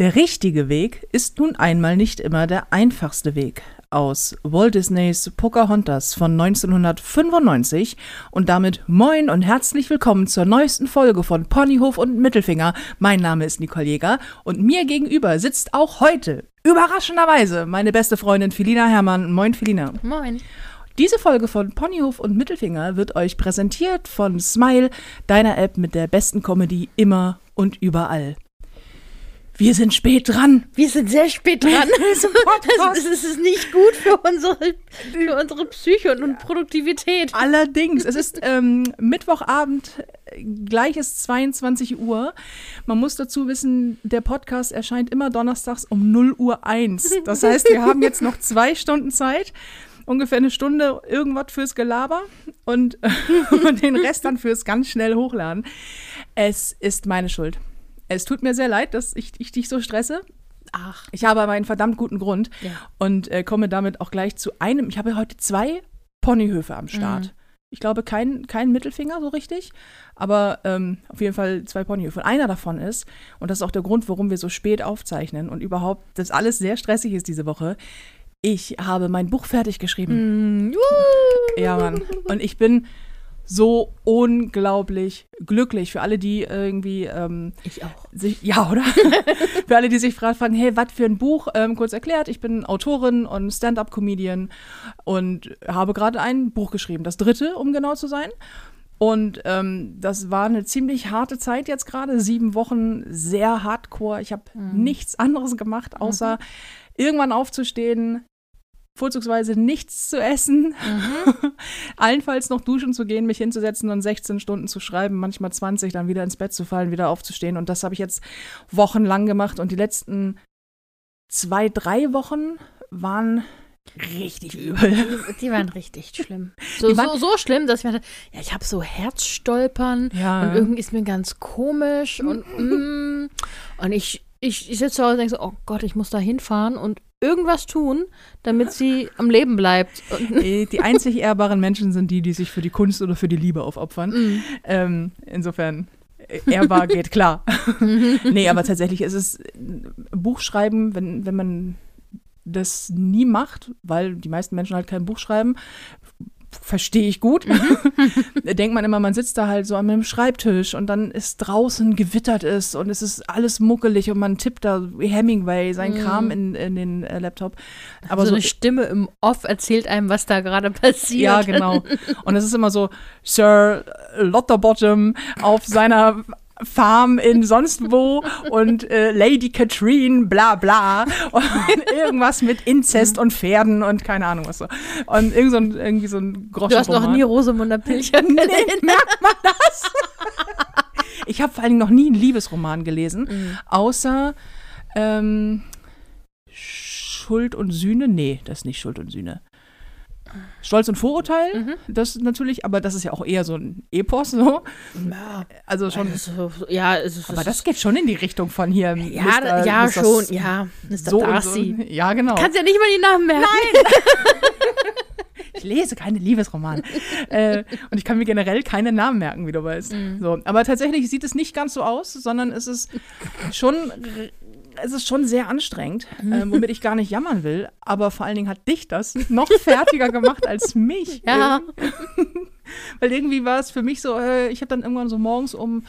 Der richtige Weg ist nun einmal nicht immer der einfachste Weg. Aus Walt Disneys Pocahontas von 1995 und damit moin und herzlich willkommen zur neuesten Folge von Ponyhof und Mittelfinger. Mein Name ist Nicole Jäger und mir gegenüber sitzt auch heute überraschenderweise meine beste Freundin Filina Hermann. Moin Filina. Moin. Diese Folge von Ponyhof und Mittelfinger wird euch präsentiert von Smile, deiner App mit der besten Comedy immer und überall. Wir sind spät dran. Wir sind sehr spät dran. das, ist, ist nicht gut für unsere, für unsere Psyche und Produktivität. Allerdings, es ist ähm, Mittwochabend, gleich ist 22 Uhr. Man muss dazu wissen, der Podcast erscheint immer donnerstags um 0 Uhr 1. Das heißt, wir haben jetzt noch zwei Stunden Zeit ungefähr eine Stunde irgendwas fürs Gelaber und, und den Rest dann fürs ganz schnell hochladen. Es ist meine Schuld. Es tut mir sehr leid, dass ich, ich dich so stresse. Ach. Ich habe aber einen verdammt guten Grund Ja. und äh, komme damit auch gleich zu einem. Ich habe heute zwei Ponyhöfe am Start. Mhm. Ich glaube, kein, kein Mittelfinger so richtig, aber ähm, auf jeden Fall zwei Ponyhöfe. Und einer davon ist, und das ist auch der Grund, warum wir so spät aufzeichnen und überhaupt, das alles sehr stressig ist diese Woche. Ich habe mein Buch fertig geschrieben. Juhu. Ja, Mann. Und ich bin so unglaublich glücklich für alle, die irgendwie ähm, Ich auch. sich, ja, oder? für alle, die sich fra- fragen, hey, was für ein Buch? Ähm, kurz erklärt, ich bin Autorin und Stand-up-Comedian und habe gerade ein Buch geschrieben, das dritte, um genau zu sein. Und ähm, das war eine ziemlich harte Zeit jetzt gerade, sieben Wochen sehr hardcore. Ich habe nichts anderes gemacht, außer irgendwann aufzustehen, vorzugsweise nichts zu essen, allenfalls noch duschen zu gehen, mich hinzusetzen und 16 Stunden zu schreiben, manchmal 20, dann wieder ins Bett zu fallen, wieder aufzustehen. Und das habe ich jetzt wochenlang gemacht. Und die letzten zwei, drei Wochen waren richtig übel. Die, die waren richtig schlimm. So, Die waren- so, so schlimm, dass ich mir dachte, ja, ich habe so Herzstolpern Ja. und irgendwie ist mir ganz komisch und mm, und ich, ich, ich sitze zu Hause und denke so, oh Gott, ich muss da hinfahren und irgendwas tun, damit sie am Leben bleibt. Äh, Die einzig ehrbaren Menschen sind die, die sich für die Kunst oder für die Liebe aufopfern. mm, Ähm, insofern, äh, ehrbar geht klar. nee, aber tatsächlich ist es äh, Buchschreiben, wenn, wenn man das nie macht, weil die meisten Menschen halt kein Buch schreiben, verstehe ich gut. Denkt man immer, man sitzt da halt so an einem Schreibtisch und dann ist draußen gewittert ist und es ist alles muckelig und man tippt da Hemingway sein Kram in, in den äh, Laptop. Aber so so eine Stimme im Off erzählt einem, was da gerade passiert. ja, genau. Und es ist immer so, Sir Lotterbottom auf seiner Farm in sonst wo und äh, Lady Katrine, bla bla. Und irgendwas mit Inzest und Pferden und keine Ahnung was so. Und irgend so ein, irgendwie so ein Du hast noch nie Rosamunde Pilcher Nee, gelesen. merkt man das? ich habe vor allen Dingen noch nie einen Liebesroman gelesen, Mhm. außer ähm, Schuld und Sühne. Nee, das ist nicht Schuld und Sühne. Stolz und Vorurteil, Mhm. das natürlich, aber das ist ja auch eher so ein Epos, so. Ja, Also schon. so, ja, es ist, aber das geht schon in die Richtung von hier. ja, Mr. ja Mr. schon, ja. Mr. So Darcy. so. Ja, genau. Kannst ja nicht mal die Namen merken. Ich lese keine Liebesromane. äh, und ich kann mir generell keine Namen merken, wie du weißt. So, aber tatsächlich sieht es nicht ganz so aus, sondern es ist schon, es ist schon sehr anstrengend, äh, womit ich gar nicht jammern will. Aber vor allen Dingen hat dich das noch fertiger gemacht als mich. Ja. Weil irgendwie war es für mich so, äh, ich habe dann irgendwann so morgens um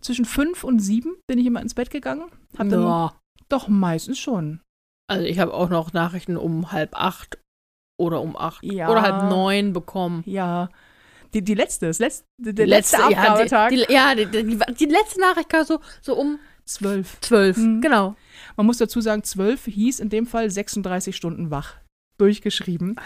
zwischen fünf und sieben bin ich immer ins Bett gegangen. Hab dann Ja. Doch meistens schon. Also ich habe auch noch Nachrichten um halb acht oder um acht Ja. oder halb neun bekommen. Ja. Die, die letzte, das letzte, der letzte, Abgabetag. Ja, die, die, ja die, die letzte Nachricht kam so, so um zwölf. zwölf. Mhm. Genau. Man muss dazu sagen, 12 hieß in dem Fall 36 Stunden wach. Durchgeschrieben.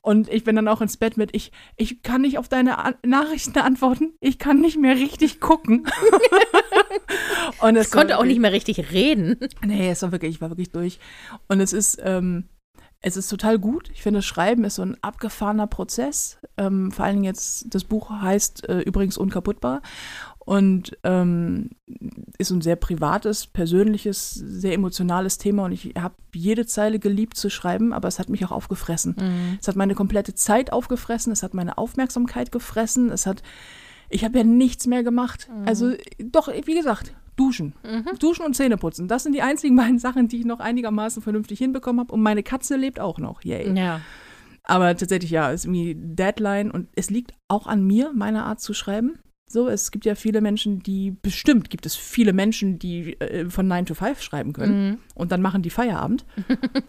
Und ich bin dann auch ins Bett mit, ich, ich kann nicht auf deine An Nachrichten antworten, ich kann nicht mehr richtig gucken. Und es Ich konnte auch nicht mehr richtig reden. Nee, es war wirklich, ich war wirklich durch. Und es ist, ähm, es ist total gut. Ich finde, Schreiben ist so ein abgefahrener Prozess. Ähm, vor allen Dingen jetzt, das Buch heißt äh, übrigens Unkaputtbar und ähm, ist ein sehr privates, persönliches, sehr emotionales Thema. Und ich habe jede Zeile geliebt zu schreiben, aber es hat mich auch aufgefressen. Es hat meine komplette Zeit aufgefressen, es hat meine Aufmerksamkeit gefressen, es hat, ich habe ja nichts mehr gemacht. Also doch, wie gesagt, Duschen. Duschen und Zähne putzen. Das sind die einzigen beiden Sachen, die ich noch einigermaßen vernünftig hinbekommen habe. Und meine Katze lebt auch noch. Yay. Ja. Aber tatsächlich, ja, ist irgendwie Deadline und es liegt auch an mir, meiner Art zu schreiben. So, es gibt ja viele Menschen, die, bestimmt gibt es viele Menschen, die äh, von 9 to 5 schreiben können Mhm. und dann machen die Feierabend.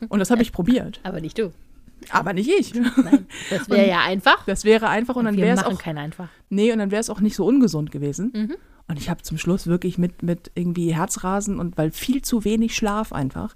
und das habe ich probiert. Aber nicht du. Aber nicht ich. Nein. Das wäre ja einfach. Das wäre einfach und dann wir wäre es auch, kein einfach. nee, und dann wäre es auch nicht so ungesund gewesen. Mhm. Und ich habe zum Schluss wirklich mit, mit irgendwie Herzrasen und weil viel zu wenig Schlaf einfach.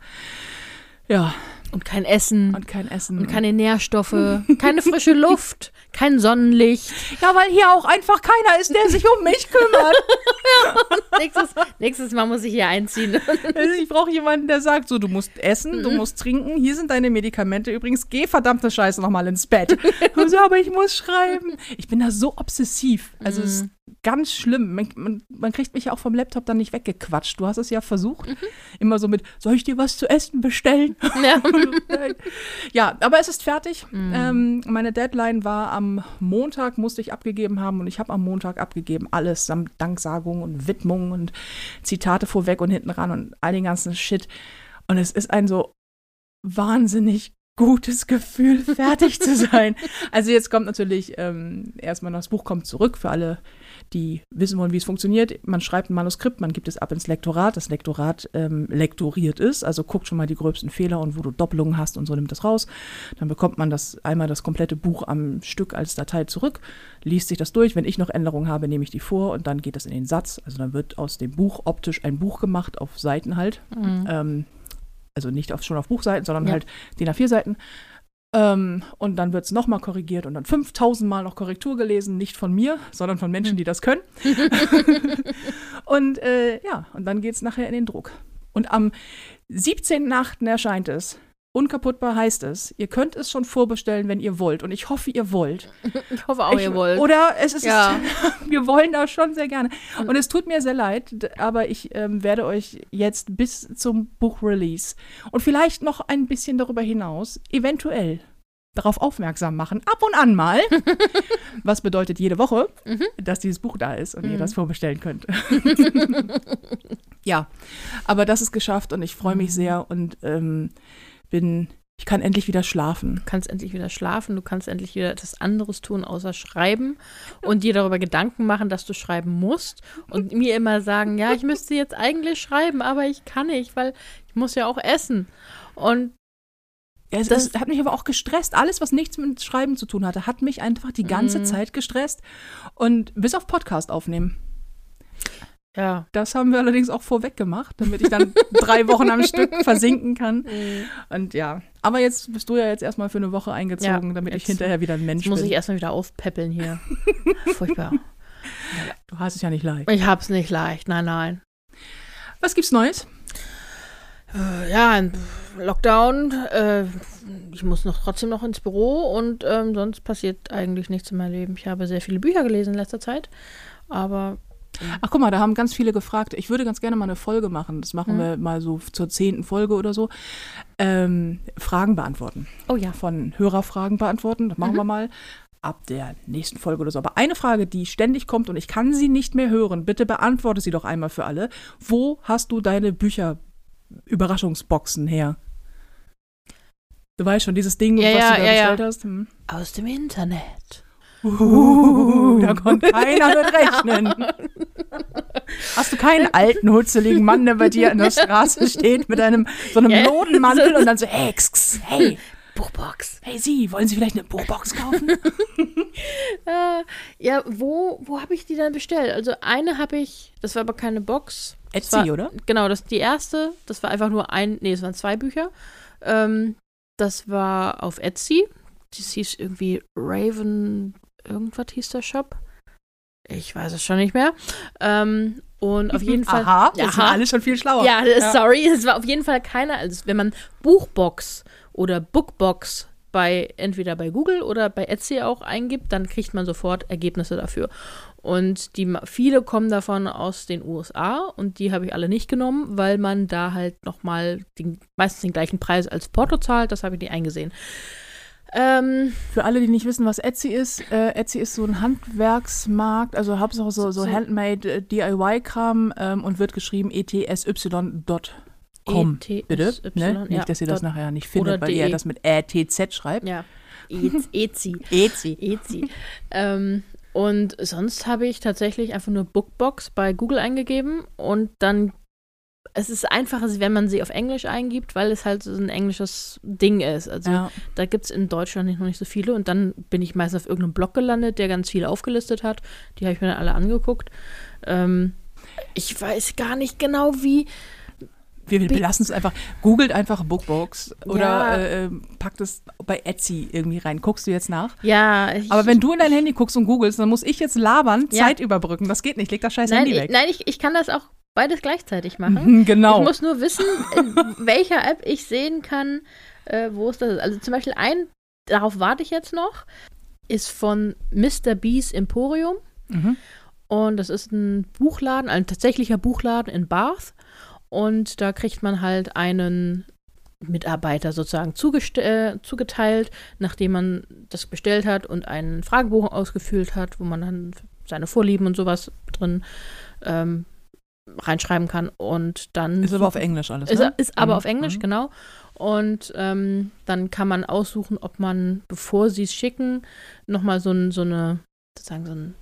Ja, Und kein Essen. und kein Essen. Und keine Nährstoffe, keine frische Luft, kein Sonnenlicht. ja, weil hier auch einfach keiner ist, der sich um mich kümmert. Nächstes, nächstes Mal muss ich hier einziehen. Also ich brauche jemanden, der sagt, so, du musst essen, du musst trinken, hier sind deine Medikamente. Übrigens, geh verdammte Scheiße nochmal ins Bett. Und so, aber ich muss schreiben. Ich bin da so obsessiv. Also es ist ganz schlimm. Man, man, man kriegt mich ja auch vom Laptop dann nicht weggequatscht. Du hast es ja versucht. Immer so mit, soll ich dir was zu essen bestellen? Ja. ja, aber es ist fertig. Ähm, meine Deadline war am Montag, musste ich abgegeben haben und ich habe am Montag abgegeben. Alles samt Danksagung und Widmung und Zitate vorweg und hinten ran und all den ganzen Shit. Und es ist ein so wahnsinnig gutes Gefühl, fertig zu sein. Also jetzt kommt natürlich ähm, erstmal noch das Buch kommt zurück für alle, die wissen wollen, wie es funktioniert. Man schreibt ein Manuskript, man gibt es ab ins Lektorat. Das Lektorat ähm, lektoriert ist, also guckt schon mal die gröbsten Fehler und wo du Doppelungen hast und so nimmt das raus. Dann bekommt man das einmal das komplette Buch am Stück als Datei zurück, liest sich das durch. Wenn ich noch Änderungen habe, nehme ich die vor und dann geht das in den Satz. Also dann wird aus dem Buch optisch ein Buch gemacht auf Seiten halt. Ähm, also nicht auf, schon auf Buchseiten, sondern Ja. halt DIN A4-Seiten. Ähm, und dann wird es nochmal korrigiert und dann 5000 Mal noch Korrektur gelesen, nicht von mir, sondern von Menschen, die das können. und äh, ja, und dann geht es nachher in den Druck. Und am 17.8. erscheint es. Unkaputtbar heißt es. Ihr könnt es schon vorbestellen, wenn ihr wollt. Und ich hoffe, ihr wollt. Ich hoffe auch, ich, ihr wollt. Oder es ist, Ja. wir wollen das schon sehr gerne. Und es tut mir sehr leid, aber ich ähm, werde euch jetzt bis zum Buchrelease und vielleicht noch ein bisschen darüber hinaus eventuell darauf aufmerksam machen, ab und an mal, was bedeutet jede Woche, Mhm. dass dieses Buch da ist und ihr das vorbestellen könnt. ja, aber das ist geschafft und ich freue Mhm. mich sehr und ähm, bin, ich kann endlich wieder schlafen. Du kannst endlich wieder schlafen, du kannst endlich wieder etwas anderes tun, außer schreiben und dir darüber Gedanken machen, dass du schreiben musst und mir immer sagen, ja, ich müsste jetzt eigentlich schreiben, aber ich kann nicht, weil ich muss ja auch essen. Und Ja, es, Das- es hat mich aber auch gestresst. Alles, was nichts mit Schreiben zu tun hatte, hat mich einfach die ganze Mhm. Zeit gestresst. Und bis auf Podcast aufnehmen. Ja, Das haben wir allerdings auch vorweg gemacht, damit ich dann drei Wochen am Stück versinken kann. Und ja, aber jetzt bist du ja jetzt erstmal für eine Woche eingezogen, Ja, damit ich hinterher wieder ein Mensch jetzt muss bin. ich erstmal wieder aufpäppeln hier. Furchtbar. du hast es ja nicht leicht. Ich hab's nicht leicht, nein, nein. Was gibt's Neues? Äh, Ja, ein Lockdown. Äh, ich muss noch trotzdem noch ins Büro und ähm, sonst passiert eigentlich nichts in meinem Leben. Ich habe sehr viele Bücher gelesen in letzter Zeit, aber Ach guck mal, da haben ganz viele gefragt. Ich würde ganz gerne mal eine Folge machen. Das machen Mhm. wir mal so zur zehnten Folge oder so. Ähm, Fragen beantworten. oh ja. von Hörerfragen beantworten. Das machen wir mal ab der nächsten Folge oder so. Aber eine Frage, die ständig kommt und ich kann sie nicht mehr hören, bitte beantworte sie doch einmal für alle. Wo hast du deine Bücher-Überraschungsboxen her? Du weißt schon, dieses Ding, Ja, was ja, du da ja. bestellt hast. Hm. Aus dem Internet. Uh, da konnte keiner mit rechnen. Hast du keinen alten, hutzeligen Mann, der bei dir an der Straße steht mit einem so einem Ja. Lodenmantel und dann so, hey, x, hey, Buchbox. hey Sie, wollen Sie vielleicht eine Buchbox kaufen? Äh, ja, wo, wo habe ich die dann bestellt? Also eine habe ich, das war aber keine Box. Etsy, war, oder? Genau, das die erste, das war einfach nur ein, nee, es waren zwei Bücher. Ähm, das war auf Etsy. Das hieß irgendwie Raven, irgendwas hieß der Shop. Ich weiß es schon nicht mehr. Ähm, und auf jeden Fall. Aha, Ja, sind alle schon viel schlauer. Ja, sorry, es war auf jeden Fall keiner. Also wenn man Buchbox oder Bookbox bei entweder bei Google oder bei Etsy auch eingibt, dann kriegt man sofort Ergebnisse dafür. Und die viele kommen davon aus den USA und die habe ich alle nicht genommen, weil man da halt noch mal den, meistens den gleichen Preis als Porto zahlt. Das habe ich nicht eingesehen. Ähm, Für alle, die nicht wissen, was Etsy ist, äh, Etsy ist so ein Handwerksmarkt, also Hauptsache so, so, So- Handmade äh, DIY-Kram ähm, und wird geschrieben E etsy.com. ETSY, Bitte, ne? ja, Nicht, dass ihr das nachher nicht findet, weil ihr DE. das mit RTZ schreibt. ja. E- Etsy. Etsy. Etsy. ähm, und sonst habe ich tatsächlich einfach nur Bookbox bei Google eingegeben und dann es ist einfacher, wenn man sie auf Englisch eingibt, weil es halt so ein englisches Ding ist. Also Ja. da gibt es in Deutschland noch nicht so viele und dann bin ich meist auf irgendeinem Blog gelandet, der ganz viel aufgelistet hat. Die habe ich mir dann alle angeguckt. Ähm, ich weiß gar nicht genau, wie. Wir, wir Bi- lassen es einfach. Googelt einfach Bookbox oder Ja. äh, äh, packt es bei Etsy irgendwie rein. Guckst du jetzt nach? Ja, ich, Aber wenn du in dein Handy guckst und googelst, dann muss ich jetzt labern, Ja. Zeit überbrücken. Das geht nicht. Leg das scheiß nein, Handy ich, weg. nein ich, ich kann das auch beides gleichzeitig machen. genau. Ich muss nur wissen, in welcher App ich sehen kann, äh, wo es das ist. Also zum Beispiel ein, darauf warte ich jetzt noch, ist von Mr. B's Emporium. mhm. Und das ist ein Buchladen, ein tatsächlicher Buchladen in Bath. Und da kriegt man halt einen Mitarbeiter sozusagen äh, zugeteilt, nachdem man das bestellt hat und einen Fragebogen ausgefüllt hat, wo man dann seine Vorlieben und sowas drin ähm, reinschreiben kann. Und dann Ist aber auf Englisch alles. ist, ne? ist aber Mhm. auf Englisch, Mhm. genau. Und ähm, dann kann man aussuchen, ob man, bevor sie es schicken, nochmal so, ein, so eine, sozusagen so ein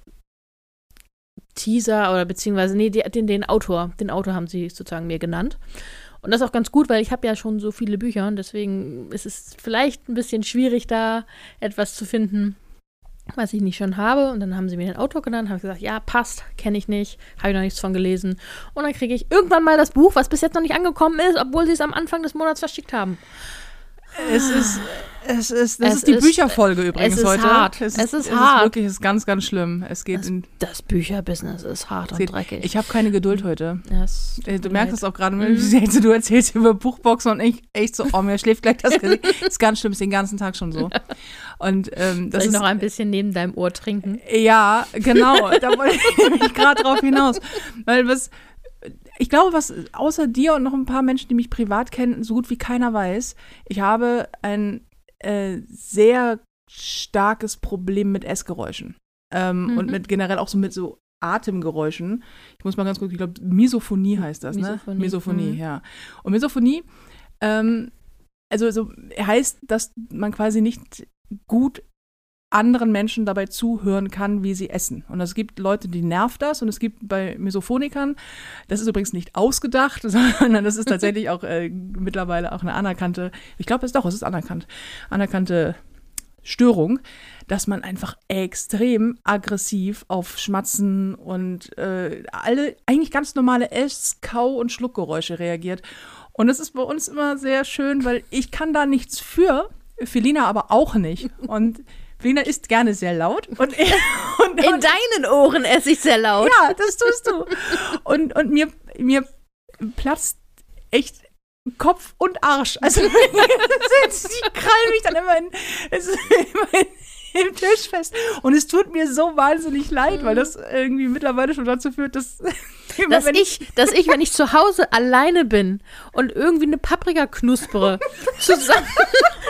Teaser oder beziehungsweise, nee, die, den, den Autor, den Autor haben sie sozusagen mir genannt. Und das ist auch ganz gut, weil ich habe ja schon so viele Bücher und deswegen ist es vielleicht ein bisschen schwierig, da etwas zu finden, was ich nicht schon habe. Und dann haben sie mir den Autor genannt, habe gesagt, ja, passt, kenne ich nicht, habe ich noch nichts von gelesen. Und dann kriege ich irgendwann mal das Buch, was bis jetzt noch nicht angekommen ist, obwohl sie es am Anfang des Monats verschickt haben. Es ist, es ist, das Es ist die ist- Bücherfolge übrigens es ist heute. hart. Es ist, Es ist es hart. ist wirklich ist ganz, ganz schlimm. Es geht Das, in. das Bücherbusiness ist hart und geht, dreckig. ich habe keine Geduld heute. Tut Äh, Du merkst es auch gerade, Mhm. du erzählst über Buchboxen und ich echt so, oh, mir schläft gleich das Gesicht. ist ganz schlimm, ist den ganzen Tag schon so. Und ähm, das Soll ich ist noch ein bisschen neben deinem Ohr trinken? Ja, genau. da wollte ich gerade drauf hinaus. Weil was, ich glaube, was außer dir und noch ein paar Menschen, die mich privat kennen, so gut wie keiner weiß, ich habe ein äh, sehr starkes Problem mit Essgeräuschen. Ähm, Mhm. Und mit generell auch so mit so Atemgeräuschen. Ich muss mal ganz kurz, ich glaube, Misophonie heißt das, Misophonie, ne? Misophonie, mhm. ja. Und Misophonie, ähm, also so heißt, dass man quasi nicht gut anderen Menschen dabei zuhören kann, wie sie essen. Und es gibt Leute, die nervt das und es gibt bei Misophonikern, das ist übrigens nicht ausgedacht, sondern das ist tatsächlich auch äh, mittlerweile auch eine anerkannte, ich glaube es doch, es ist anerkannt, anerkannte Störung, dass man einfach extrem aggressiv auf Schmatzen und äh, alle eigentlich ganz normale Ess-, Kau- und Schluckgeräusche reagiert. Und das ist bei uns immer sehr schön, weil ich kann da nichts für, Felina aber auch nicht. Und Felina isst gerne sehr laut. Und, und, In deinen Ohren esse ich sehr laut. ja, das tust du. Und, und mir, mir platzt echt Kopf und Arsch. Also ich krall mich dann immer, in, immer in, im Tisch fest. Und es tut mir so wahnsinnig leid, weil das irgendwie mittlerweile schon dazu führt, dass, Dass wenn ich, dass ich, wenn ich zu Hause alleine bin und irgendwie eine Paprika knuspere, zusammen,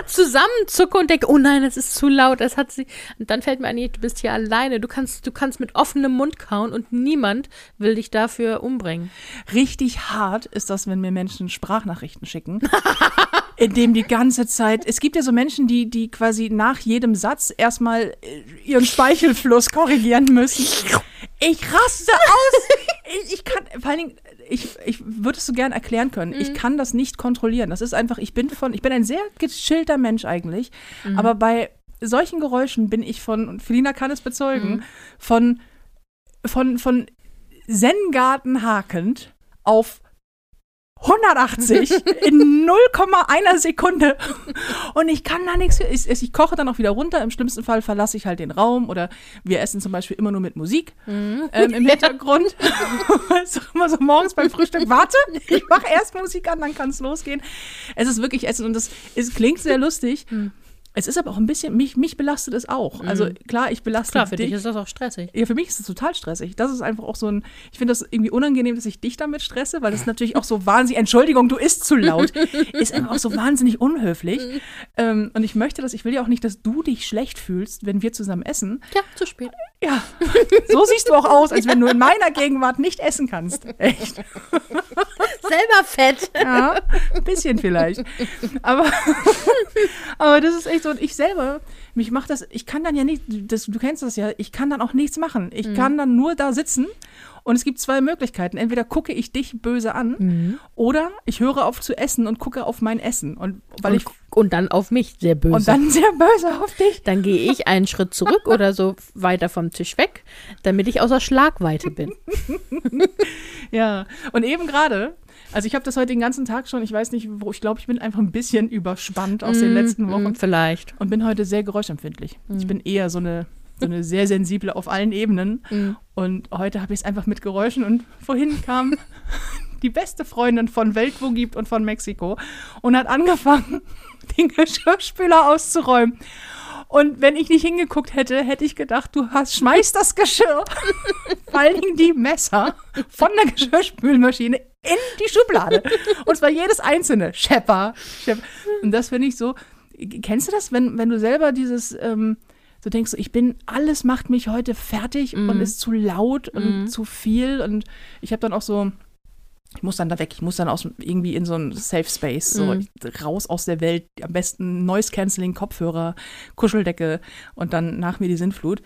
zusammenzucke und denke, oh nein, es ist zu laut, es hat sie. Und dann fällt mir ein, du bist hier alleine, du kannst, du kannst mit offenem Mund kauen und niemand will dich dafür umbringen. richtig hart ist das, wenn mir Menschen Sprachnachrichten schicken. in dem die ganze Zeit, es gibt ja so Menschen, die, die quasi nach jedem Satz erstmal äh, ihren Speichelfluss korrigieren müssen. Ich raste aus. Ich, ich kann, vor allen Dingen, ich, ich würde es so gern erklären können. Ich kann das nicht kontrollieren. Das ist einfach, ich bin von, ich bin ein sehr gechillter Mensch eigentlich, aber bei solchen Geräuschen bin ich von, und Felina kann es bezeugen, von, von, von Zen-Garten hakend auf 180 in 0,1 Sekunde. Und ich kann da nichts. Ich, ich koche dann auch wieder runter. Im schlimmsten Fall verlasse ich halt den Raum. Oder wir essen zum Beispiel immer nur mit Musik ähm, im Hintergrund. doch immer so morgens beim Frühstück. Warte, ich mache erst Musik an, dann kann es losgehen. Es ist wirklich Essen und das es klingt sehr lustig. Es ist aber auch ein bisschen, mich, mich belastet es auch. Also klar, ich belaste Klar, für dich. dich ist das auch stressig. Ja, für mich ist es total stressig. Das ist einfach auch so ein, ich finde das irgendwie unangenehm, dass ich dich damit stresse, weil das natürlich auch so wahnsinnig, Entschuldigung, du isst zu laut, ist einfach auch so wahnsinnig unhöflich. ähm, und ich möchte das, ich will ja auch nicht, dass du dich schlecht fühlst, wenn wir zusammen essen. Ja, zu spät. Ja, so siehst du auch aus, als wenn du in meiner Gegenwart nicht essen kannst. Echt. Selber fett. Ja, ein bisschen vielleicht. Aber, aber das ist echt so, und ich selber, mich macht das, ich kann dann ja nicht, das, du kennst das ja, ich kann dann auch nichts machen. Ich kann dann nur da sitzen und es gibt zwei Möglichkeiten. Entweder gucke ich dich böse an oder ich höre auf zu essen und gucke auf mein Essen. Und weil Und, ich und dann auf mich sehr böse. und dann sehr böse auf dich. dann gehe ich einen Schritt zurück oder so weiter vom Tisch weg, damit ich außer Schlagweite bin. Ja, und eben gerade, also ich habe das heute den ganzen Tag schon, ich weiß nicht, wo, ich glaube, ich bin einfach ein bisschen überspannt aus den letzten Wochen. Mm, Vielleicht. und bin heute sehr geräuschempfindlich. Ich bin eher so eine, so eine sehr sensible auf allen Ebenen. Und heute habe ich es einfach mit Geräuschen. Und vorhin kam die beste Freundin von Welt, wo gibt und von Mexiko und hat angefangen, den Geschirrspüler auszuräumen. Und wenn ich nicht hingeguckt hätte, hätte ich gedacht, du hast, schmeißt das Geschirr, vor allen Dingen die Messer von der Geschirrspülmaschine in die Schublade. Und zwar jedes einzelne. Schepper, Schepper. Und das finde ich so, kennst du das, wenn, wenn du selber dieses, ähm, so denkst, ich bin, alles macht mich heute fertig und ist zu laut und zu viel. Und ich habe dann auch so, ich muss dann da weg, ich muss dann aus, irgendwie in so einen Safe Space, so Mhm. raus aus der Welt, am besten Noise Cancelling, Kopfhörer, Kuscheldecke und dann nach mir die Sintflut.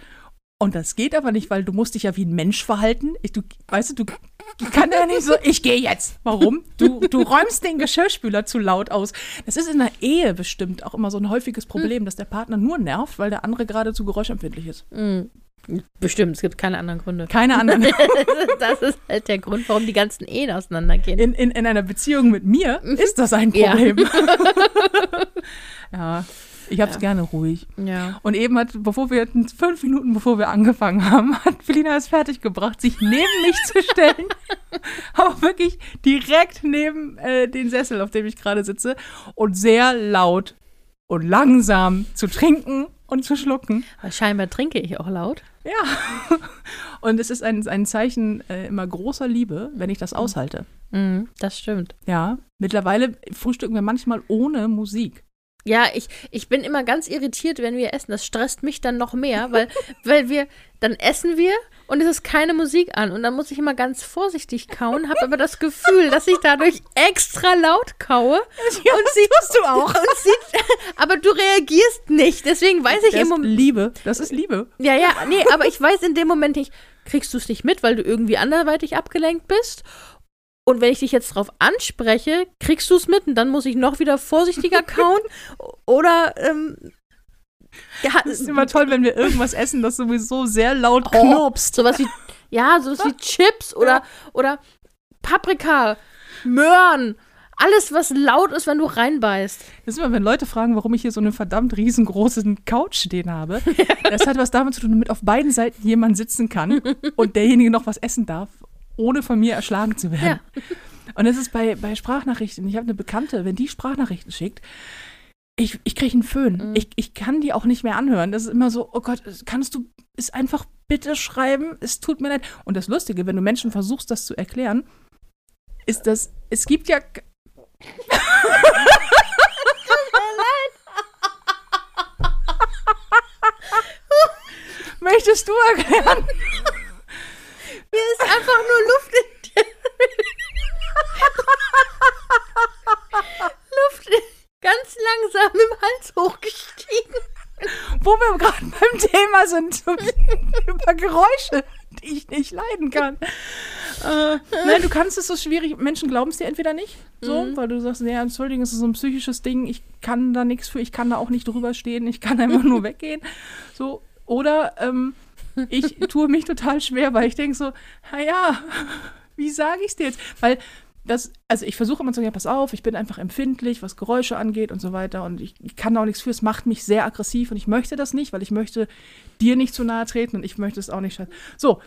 Und das geht aber nicht, weil du musst dich ja wie ein Mensch verhalten. Ich, du, weißt du, du ich kann ja nicht so, ich gehe jetzt. Warum? Du, du räumst den Geschirrspüler zu laut aus. Das ist in der Ehe bestimmt auch immer so ein häufiges Problem, dass der Partner nur nervt, weil der andere gerade zu geräuschempfindlich ist. Bestimmt, es gibt keine anderen Gründe. Keine anderen. Das ist halt der Grund, warum die ganzen Ehen auseinandergehen. In, in, in einer Beziehung mit mir ist das ein Ja. Problem. Ja, ich hab's gerne ruhig. Ja. Und eben hat, bevor wir, fünf Minuten bevor wir angefangen haben, hat Felina es fertiggebracht, sich neben mich zu stellen. Aber wirklich direkt neben äh, den Sessel, auf dem ich gerade sitze. Und sehr laut und langsam zu trinken und zu schlucken. Aber scheinbar trinke ich auch laut. Ja. Und es ist ein, ein Zeichen äh, immer großer Liebe, wenn ich das aushalte. Mhm, das stimmt. Ja. Mittlerweile frühstücken wir manchmal ohne Musik. Ja, ich, ich bin immer ganz irritiert, wenn wir essen. Das stresst mich dann noch mehr, weil, weil wir, dann essen wir und es ist keine Musik an. Und dann muss ich immer ganz vorsichtig kauen, habe aber das Gefühl, dass ich dadurch extra laut kaue. Ja, und sie tust du auch. Und sie, aber du reagierst nicht. Deswegen weiß ich Das im ist Moment. Liebe. Das ist Liebe. Ja, ja, nee, aber ich weiß in dem Moment nicht, kriegst du es nicht mit, weil du irgendwie anderweitig abgelenkt bist? Und wenn ich dich jetzt drauf anspreche, kriegst du es mit und dann muss ich noch wieder vorsichtiger kauen? Oder, ähm, ja, Es ist immer toll, wenn wir irgendwas essen, das sowieso sehr laut Oh, sowas wie, ja, sowas wie Chips oder, oder Paprika, Möhren, alles, was laut ist, wenn du reinbeißt. Das ist immer, wenn Leute fragen, warum ich hier so eine verdammt riesengroßen Couch stehen habe. Das hat was damit zu tun, damit auf beiden Seiten jemand sitzen kann und derjenige noch was essen darf, ohne von mir erschlagen zu werden. Und das ist bei, bei Sprachnachrichten. Ich habe eine Bekannte, wenn die Sprachnachrichten schickt, ich, ich kriege einen Föhn. Ich, ich kann die auch nicht mehr anhören. Das ist immer so, oh Gott, kannst du es einfach bitte schreiben? Es tut mir leid. Und das Lustige, wenn du Menschen versuchst, das zu erklären, ist das, es gibt ja. Möchtest du erklären? Hier ist einfach nur Luft in der Luft ganz langsam im Hals hochgestiegen. Wo wir gerade beim Thema sind, über Geräusche, die ich nicht leiden kann. Äh, nein, du kannst es so schwierig. Menschen glauben es dir entweder nicht, so, weil du sagst, nee, Entschuldigung, es ist so ein psychisches Ding, ich kann da nichts für, ich kann da auch nicht drüber stehen, ich kann einfach nur weggehen. So, oder ähm, ich tue mich total schwer, weil ich denke so, naja, wie sage ich es dir jetzt? Weil das, also ich versuche immer zu sagen, ja, pass auf, ich bin einfach empfindlich, was Geräusche angeht und so weiter und ich, ich kann da auch nichts für, es macht mich sehr aggressiv und ich möchte das nicht, weil ich möchte dir nicht zu nahe treten und ich möchte es auch nicht. schaden. So,